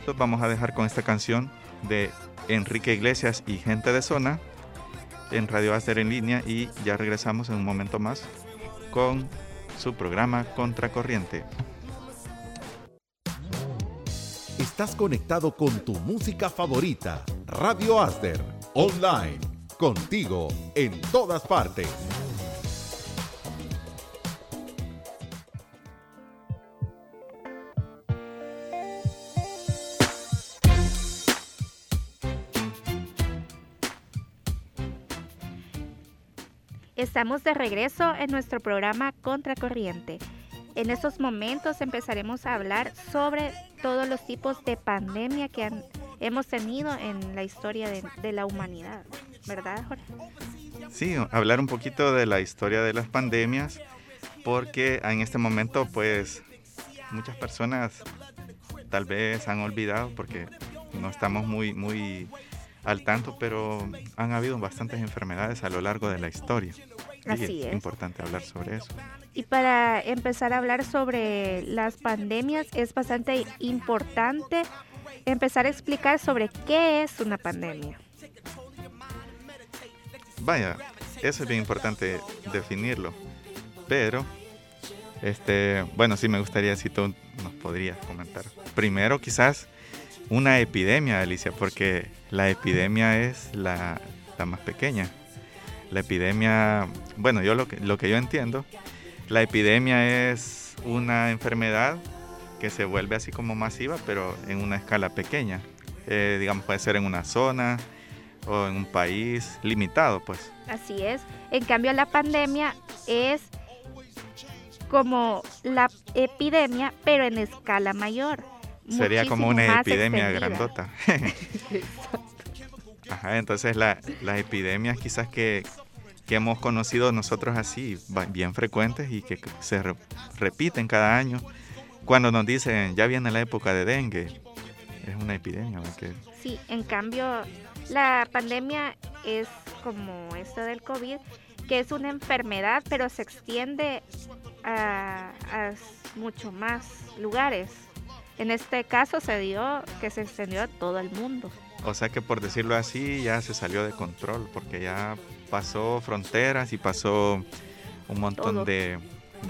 los vamos a dejar con esta canción de Enrique Iglesias y Gente de Zona en Radio Aster en línea y ya regresamos en un momento más con su programa Contracorriente. Estás conectado con tu música favorita, Radio Aster, online contigo en todas partes. Estamos de regreso en nuestro programa Contracorriente. En estos momentos empezaremos a hablar sobre todos los tipos de pandemia que han hemos tenido en la historia de, de la humanidad, ¿verdad, Jorge? Sí, hablar un poquito de la historia de las pandemias, porque en este momento, pues, muchas personas tal vez han olvidado, porque no estamos muy, muy al tanto, pero han habido bastantes enfermedades a lo largo de la historia. Así es. importante hablar sobre eso. Y para empezar a hablar sobre las pandemias, es bastante importante empezar a explicar sobre qué es una pandemia. Vaya, eso es bien importante definirlo. Pero, este, bueno, sí me gustaría si tú nos podrías comentar. Primero, quizás una epidemia, Alicia, porque la epidemia es la, más pequeña. La epidemia, bueno, yo lo que, lo que yo entiendo, la epidemia es una enfermedad que se vuelve así como masiva, pero en una escala pequeña. Eh, digamos, puede ser en una zona o en un país limitado, pues. Así es. En cambio, la pandemia es como la epidemia, pero en escala mayor. Sería como una epidemia grandota. Ajá, entonces las epidemias quizás que, hemos conocido nosotros así, bien frecuentes y que se repiten cada año, cuando nos dicen ya viene la época de dengue, es una epidemia. Sí, en cambio la pandemia es como esto del COVID, que es una enfermedad, pero se extiende a, a mucho más lugares. En este caso se dio que se extendió a todo el mundo. O sea que por decirlo así ya se salió de control porque ya pasó fronteras y pasó un montón de,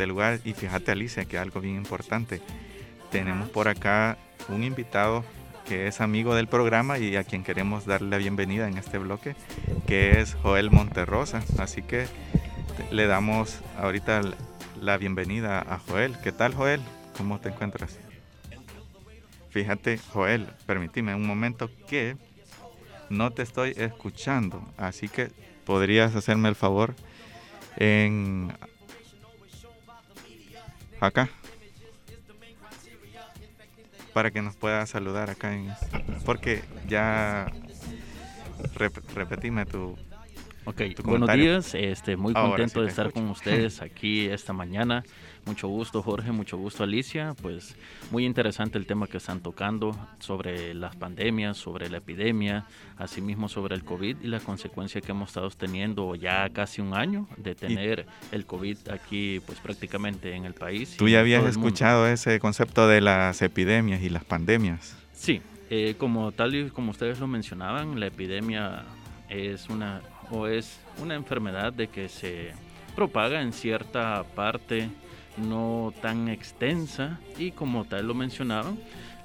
lugares. Y fíjate Alicia que algo bien importante. Tenemos por acá un invitado que es amigo del programa y a quien queremos darle la bienvenida en este bloque, que es Joel Monterrosa. Así que le damos ahorita la bienvenida a Joel. ¿Qué tal Joel? ¿Cómo te encuentras? Fíjate, Joel, permíteme un momento que no te estoy escuchando, así que podrías hacerme el favor en acá para que nos pueda saludar acá en porque ya repetime tu Ok, buenos días, este, muy contento de estar con ustedes aquí esta mañana. Mucho gusto Jorge, mucho gusto Alicia. Pues muy interesante el tema que están tocando sobre las pandemias, sobre la epidemia, asimismo sobre el COVID y la consecuencia que hemos estado teniendo ya casi un año de tener el COVID aquí pues prácticamente en el país. ¿Tú ya habías escuchado ese concepto de las epidemias y las pandemias? Sí, eh, como tal y como ustedes lo mencionaban, la epidemia es una o es una enfermedad de que se propaga en cierta parte no tan extensa y como tal lo mencionaban,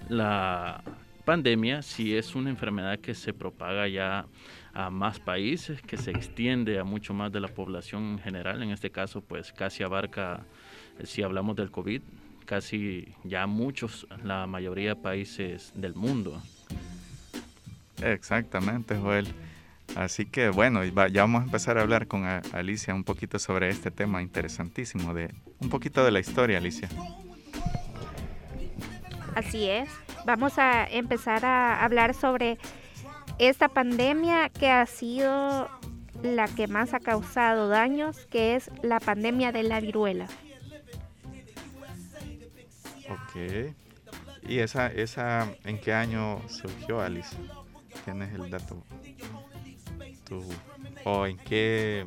la pandemia sí es una enfermedad que se propaga ya a más países, que se extiende a mucho más de la población en general, en este caso pues casi abarca, si hablamos del COVID, casi ya muchos, la mayoría de países del mundo. Exactamente, Joel. Así que bueno, ya vamos a empezar a hablar con Alicia un poquito sobre este tema interesantísimo, de un poquito de la historia, Alicia. Así es. Vamos a empezar a hablar sobre esta pandemia que ha sido la que más ha causado daños, que es la pandemia de la viruela. Ok. ¿Y esa, esa en qué año surgió, Alicia? ¿Tienes el dato? O en qué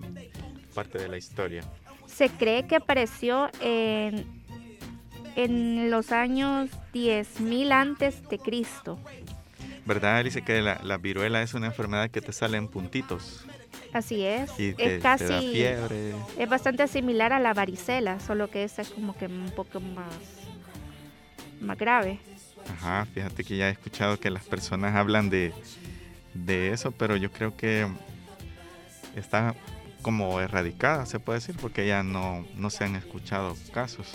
parte de la historia? Se cree que apareció en, en los años 10.000 antes de Cristo. ¿Verdad? Dice que la, viruela es una enfermedad que te sale en puntitos. Así es. es casi. fiebre. Es bastante similar a la varicela, solo que esta es como que un poco más, más grave. Ajá, fíjate que ya he escuchado que las personas hablan de, de eso, pero yo creo que está como erradicada, se puede decir, porque ya no, no se han escuchado casos.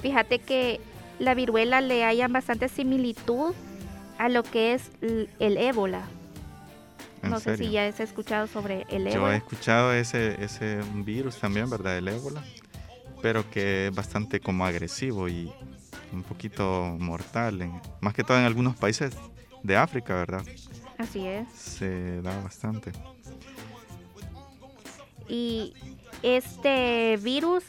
Fíjate que la viruela le haya bastante similitud a lo que es el ébola. No sé si ya has escuchado sobre el ébola. Yo he escuchado ese, ese virus también, ¿verdad? El ébola, pero que es bastante como agresivo y un poquito mortal, más que todo en algunos países de África, ¿verdad? Así es. Se da bastante. Y este virus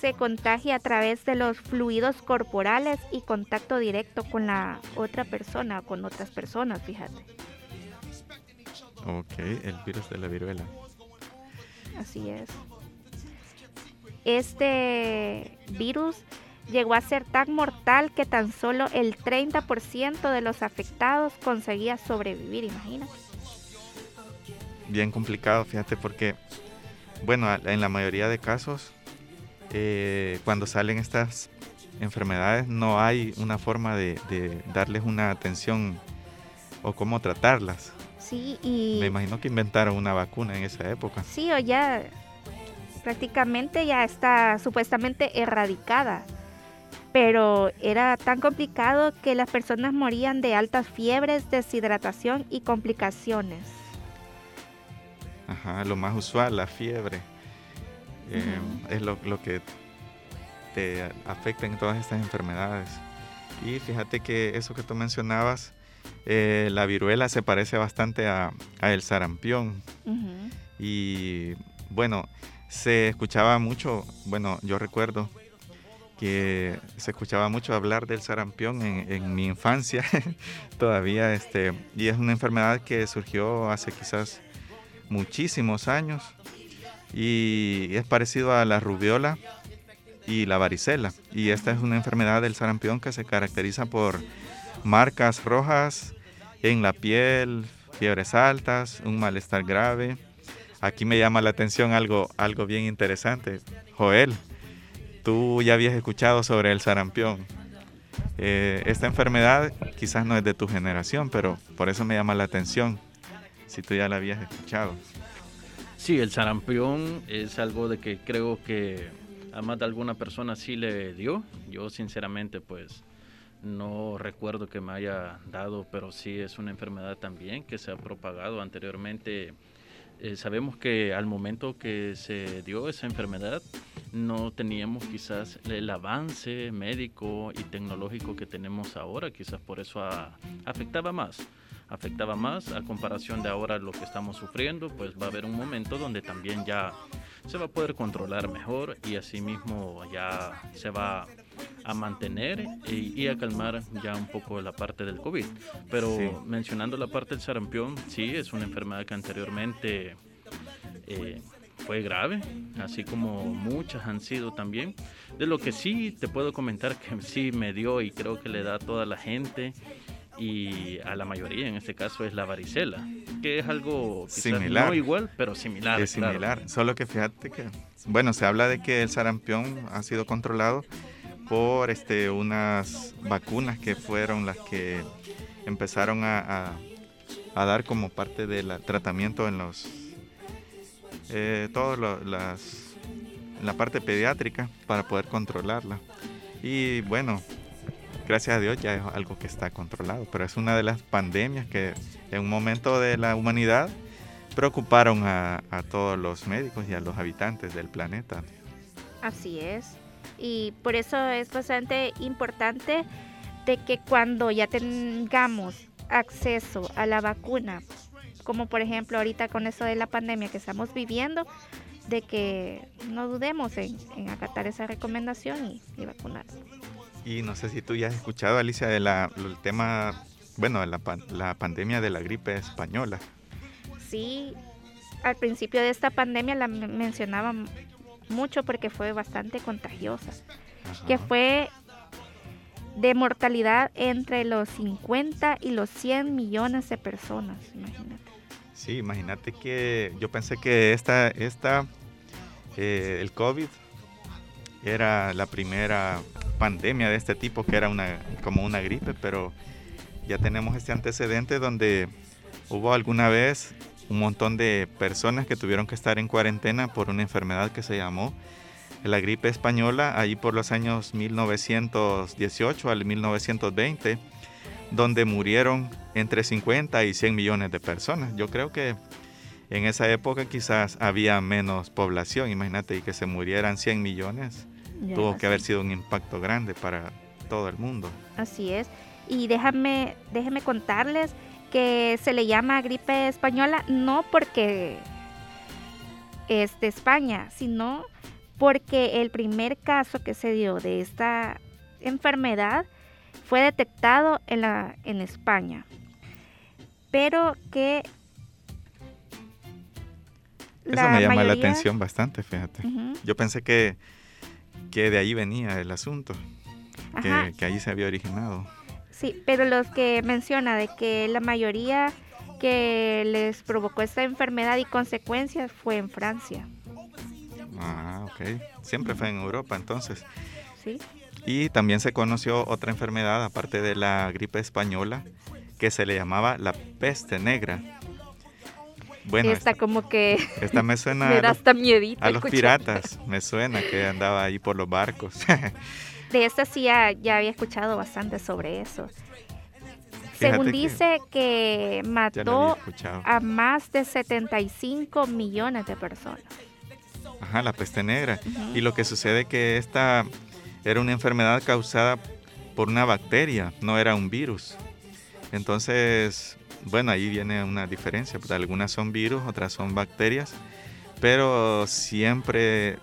se contagia a través de los fluidos corporales y contacto directo con la otra persona, con otras personas, fíjate. Ok, el virus de la viruela. Así es. Este virus llegó a ser tan mortal que tan solo el 30% de los afectados conseguía sobrevivir, imagínate. Bien complicado, fíjate, porque, bueno, en la mayoría de casos eh, cuando salen estas enfermedades no hay una forma de, darles una atención o cómo tratarlas. Sí, y... Me imagino que inventaron una vacuna en esa época. Sí, o ya prácticamente ya está supuestamente erradicada. Pero era tan complicado que las personas morían de altas fiebres, deshidratación y complicaciones. Ajá, lo más usual, la fiebre. Eh, es lo, que te afecta en todas estas enfermedades. Y fíjate que eso que tú mencionabas, eh, la viruela se parece bastante a, el sarampión. Y bueno, se escuchaba mucho, bueno, yo recuerdo que se escuchaba mucho hablar del sarampión en, en mi infancia todavía, este, y es una enfermedad que surgió hace quizás muchísimos años y es parecido a la rubiola y la varicela. Y esta es una enfermedad del sarampión que se caracteriza por marcas rojas en la piel, fiebres altas, un malestar grave. Aquí me llama la atención algo, algo bien interesante. Joel, tú ya habías escuchado sobre el sarampión. Eh, esta enfermedad quizás no es de tu generación, pero por eso me llama la atención, si tú ya la habías escuchado. Sí, el sarampión es algo de que creo que a más de alguna persona sí le dio. Yo sinceramente pues no recuerdo que me haya dado, pero sí es una enfermedad también que se ha propagado anteriormente. Eh, sabemos que al momento que se dio esa enfermedad no teníamos quizás el avance médico y tecnológico que tenemos ahora, quizás por eso afectaba más afectaba más a comparación de ahora lo que estamos sufriendo, pues va a haber un momento donde también ya se va a poder controlar mejor y asimismo ya se va a mantener y, a calmar ya un poco la parte del COVID. Pero mencionando la parte del sarampión, sí, es una enfermedad que anteriormente eh, fue grave, así como muchas han sido también. De lo que sí te puedo comentar que sí me dio y creo que le da a toda la gente y a la mayoría, en este caso, es la varicela, que es algo similar. no igual, pero similar. Es similar, solo que fíjate que, bueno, se habla de que el sarampión ha sido controlado por este, unas vacunas que fueron las que empezaron a, a, dar como parte del tratamiento en los, eh, todos las, la parte pediátrica para poder controlarla. Y bueno, gracias a Dios ya es algo que está controlado, pero es una de las pandemias que en un momento de la humanidad preocuparon a, todos los médicos y a los habitantes del planeta. Así es, y por eso es bastante importante de que cuando ya tengamos acceso a la vacuna, como por ejemplo ahorita con eso de la pandemia que estamos viviendo, de que no dudemos en, acatar esa recomendación y, y vacunarnos. Y no sé si tú ya has escuchado, Alicia, del tema, bueno, la, la pandemia de la gripe española. Sí, al principio de esta pandemia la mencionaban mucho porque fue bastante contagiosa, que fue de mortalidad entre los 50 y los 100 millones de personas, imagínate. Sí, imagínate que yo pensé que esta, esta eh, el COVID era la primera pandemia de este tipo que era una, como una gripe, pero ya tenemos este antecedente donde hubo alguna vez un montón de personas que tuvieron que estar en cuarentena por una enfermedad que se llamó la gripe española, ahí por los años 1918 al 1920, donde murieron entre 50 y 100 millones de personas. Yo creo que en esa época quizás había menos población, imagínate, y que se murieran 100 millones, tuvo que haber sido un impacto grande para todo el mundo. Así es. Y déjame, déjeme contarles que se le llama gripe española no porque es de España, sino porque el primer caso que se dio de esta enfermedad fue detectado en, la, en España. Pero que... Eso me llama la atención bastante, fíjate. Yo pensé que, que de ahí venía el asunto, que, que ahí se había originado. Sí, pero los que menciona de que la mayoría que les provocó esta enfermedad y consecuencias fue en Francia. Ah, ok. Siempre fue en Europa entonces. Sí. Y también se conoció otra enfermedad, aparte de la gripe española, que se le llamaba la peste negra. Bueno, esta, como que esta me suena me da hasta miedito a los piratas, me suena que andaba ahí por los barcos. de esta sí ya, había escuchado bastante sobre eso. Según dice que, mató a más de 75 millones de personas. Ajá, la peste negra. Y lo que sucede es que esta era una enfermedad causada por una bacteria, no era un virus. Entonces, bueno, ahí viene una diferencia. Algunas son virus, otras son bacterias, pero siempre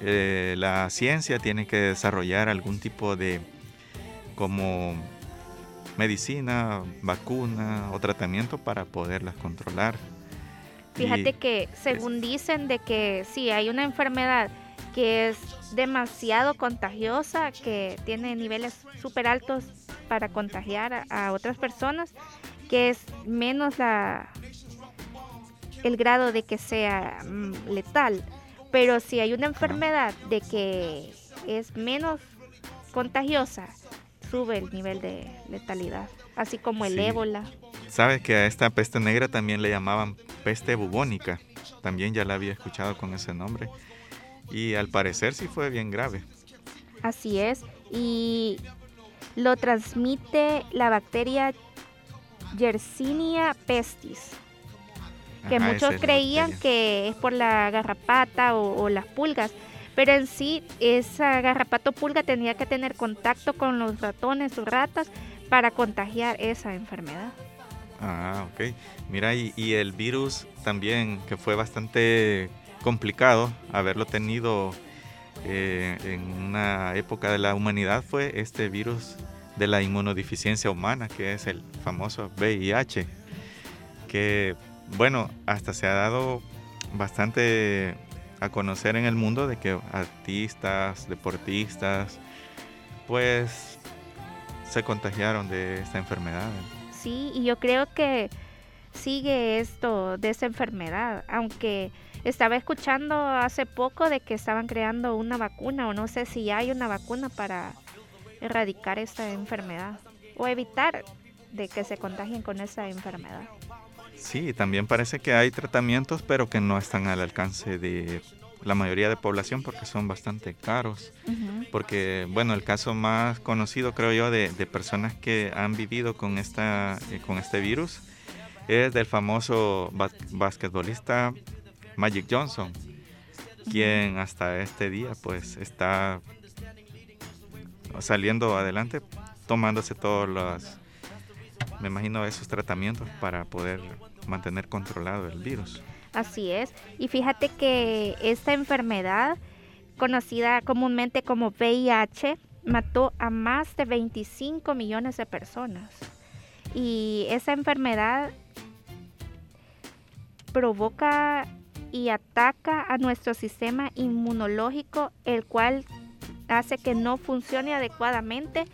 eh, la ciencia tiene que desarrollar algún tipo de como medicina, vacuna o tratamiento para poderlas controlar. Fíjate que según dicen de que sí, hay una enfermedad que es demasiado contagiosa, que tiene niveles súper altos para contagiar a, otras personas, que es menos la el grado de que sea mm, letal. Pero si hay una enfermedad de que es menos contagiosa, sube el nivel de letalidad, así como el ébola. Sabes que a esta peste negra también le llamaban peste bubónica, también ya la había escuchado con ese nombre y al parecer sí fue bien grave. Así es, y lo transmite la bacteria Yersinia pestis, que muchos creían que es por la garrapata o, las pulgas, pero en sí esa garrapata o pulga tenía que tener contacto con los ratones o ratas para contagiar esa enfermedad. Ah, ok. Mira, y, y el virus también, que fue bastante complicado haberlo tenido eh, en una época de la humanidad fue este virus de la inmunodeficiencia humana, que es el famoso VIH, que bueno, hasta se ha dado bastante a conocer en el mundo de que artistas, deportistas, pues se contagiaron de esta enfermedad. Sí, y yo creo que sigue esto de esa enfermedad, aunque estaba escuchando hace poco de que estaban creando una vacuna o no sé si hay una vacuna para erradicar esta enfermedad o evitar de que se contagien con esa enfermedad. Sí, también parece que hay tratamientos, pero que no están al alcance de la mayoría de población porque son bastante caros. Porque, bueno, el caso más conocido, creo yo, de, personas que han vivido con, esta, eh, con este virus es del famoso basquetbolista Magic Johnson, quien hasta este día pues está saliendo adelante, tomándose todos los, me imagino, esos tratamientos para poder mantener controlado el virus. Así es. Y fíjate que esta enfermedad, conocida comúnmente como VIH, mató a más de 25 millones de personas. Y esa enfermedad provoca y ataca a nuestro sistema inmunológico, el cual hace que no funcione adecuadamente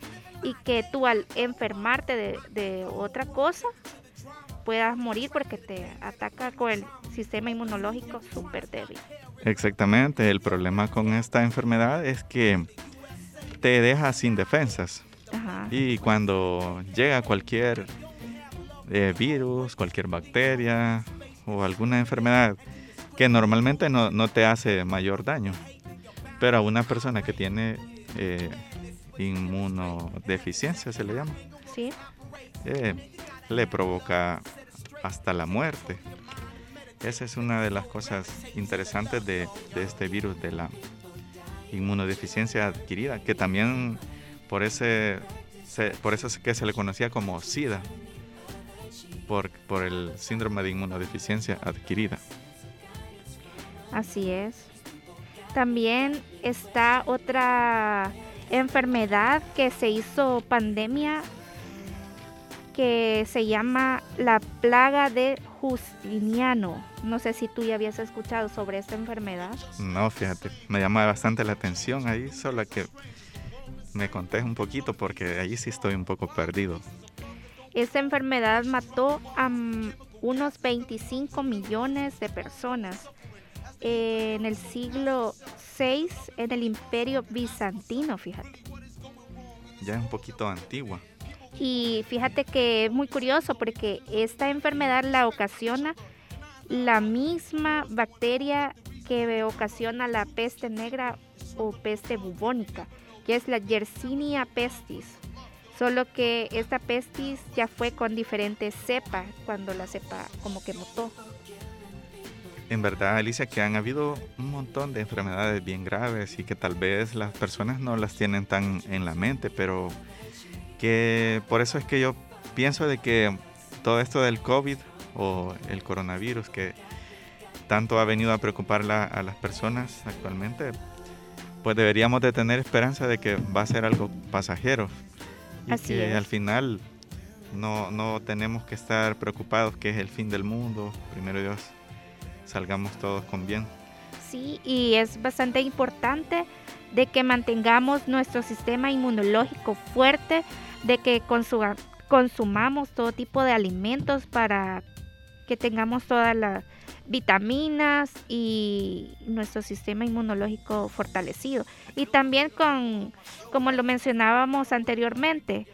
y que tú al enfermarte de, otra cosa puedas morir porque te ataca con el sistema inmunológico súper débil. Exactamente, el problema con esta enfermedad es que te deja sin defensas. Y cuando llega cualquier eh, virus, cualquier bacteria o alguna enfermedad que normalmente no, te hace mayor daño. Pero a una persona que tiene eh, inmunodeficiencia, se le llama. Sí. eh, le provoca hasta la muerte. Esa es una de las cosas interesantes de, este virus de la inmunodeficiencia adquirida, que también por, ese, por eso es que se le conocía como SIDA, por, por el síndrome de inmunodeficiencia adquirida. Así es. También está otra enfermedad que se hizo pandemia que se llama la plaga de Justiniano. No sé si tú ya habías escuchado sobre esta enfermedad. No, fíjate, me llama bastante la atención ahí, solo que me contés un poquito porque ahí sí estoy un poco perdido. Esta enfermedad mató a unos 25 millones de personas en el siglo VI en el imperio bizantino, fíjate. Ya es un poquito antigua. Y fíjate que es muy curioso porque esta enfermedad la ocasiona la misma bacteria que ocasiona la peste negra o peste bubónica, que es la Yersinia pestis. Solo que esta pestis ya fue con diferentes cepas cuando la cepa como que mutó. En verdad, Alicia, que han habido un montón de enfermedades bien graves y que tal vez las personas no las tienen tan en la mente, pero que por eso es que yo pienso de que todo esto del COVID o el coronavirus que tanto ha venido a preocupar a las personas actualmente, pues deberíamos de tener esperanza de que va a ser algo pasajero y que al final no, no tenemos que estar preocupados que es el fin del mundo, primero Dios salgamos todos con bien. Sí, y es bastante importante de que mantengamos nuestro sistema inmunológico fuerte, de que consumamos todo tipo de alimentos para que tengamos todas las vitaminas y nuestro sistema inmunológico fortalecido. Y también con, como lo mencionábamos anteriormente,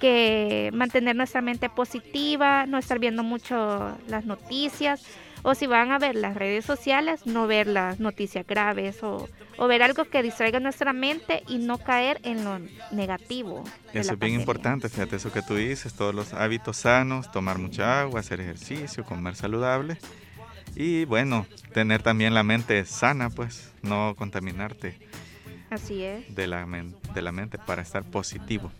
que mantener nuestra mente positiva, no estar viendo mucho las noticias, o si van a ver las redes sociales, no ver las noticias graves o, ver algo que distraiga nuestra mente y no caer en lo negativo. Eso es bien importante, fíjate eso que tú dices, todos los hábitos sanos, tomar mucha agua, hacer ejercicio, comer saludable y bueno, tener también la mente sana, pues no contaminarte. Así es. De la, de la mente para estar positivo.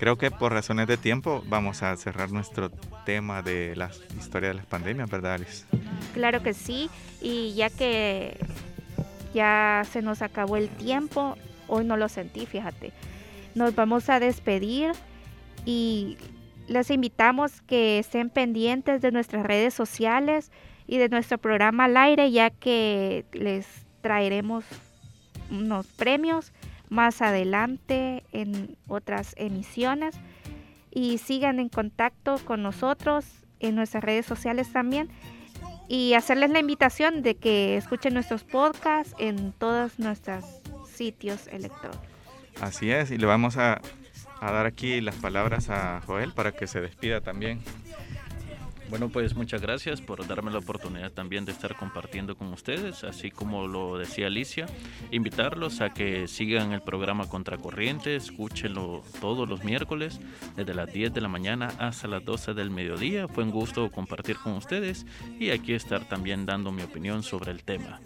Creo que por razones de tiempo vamos a cerrar nuestro tema de la historia de las pandemias, ¿verdad, Alice? Claro que sí, y ya que ya se nos acabó el tiempo, hoy no lo sentí, fíjate. Nos vamos a despedir y les invitamos que estén pendientes de nuestras redes sociales y de nuestro programa al aire, ya que les traeremos unos premios más adelante en otras emisiones. Y sigan en contacto con nosotros en nuestras redes sociales también y hacerles la invitación de que escuchen nuestros podcasts en todos nuestros sitios electrónicos. Así es, y le vamos a, a dar aquí las palabras a Joel para que se despida también. Bueno, pues muchas gracias por darme la oportunidad también de estar compartiendo con ustedes, así como lo decía Alicia, invitarlos a que sigan el programa Contracorriente, escúchenlo todos los miércoles desde las 10 de la mañana hasta las 12 del mediodía. Fue un gusto compartir con ustedes y aquí estar también dando mi opinión sobre el tema.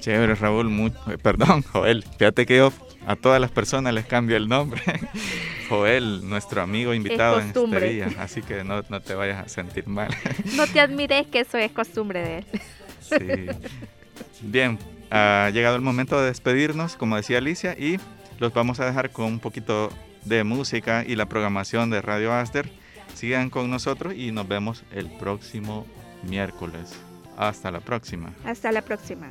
Chévere, Raúl, muy, perdón, Joel, fíjate que yo a todas las personas les cambio el nombre. Joel, nuestro amigo invitado en este día, así que no, te vayas a sentir mal. No te admires que eso es costumbre de él. Sí. Bien, ha llegado el momento de despedirnos, como decía Alicia, y los vamos a dejar con un poquito de música y la programación de Radio Aster. Sigan con nosotros y nos vemos el próximo miércoles. Hasta la próxima. Hasta la próxima.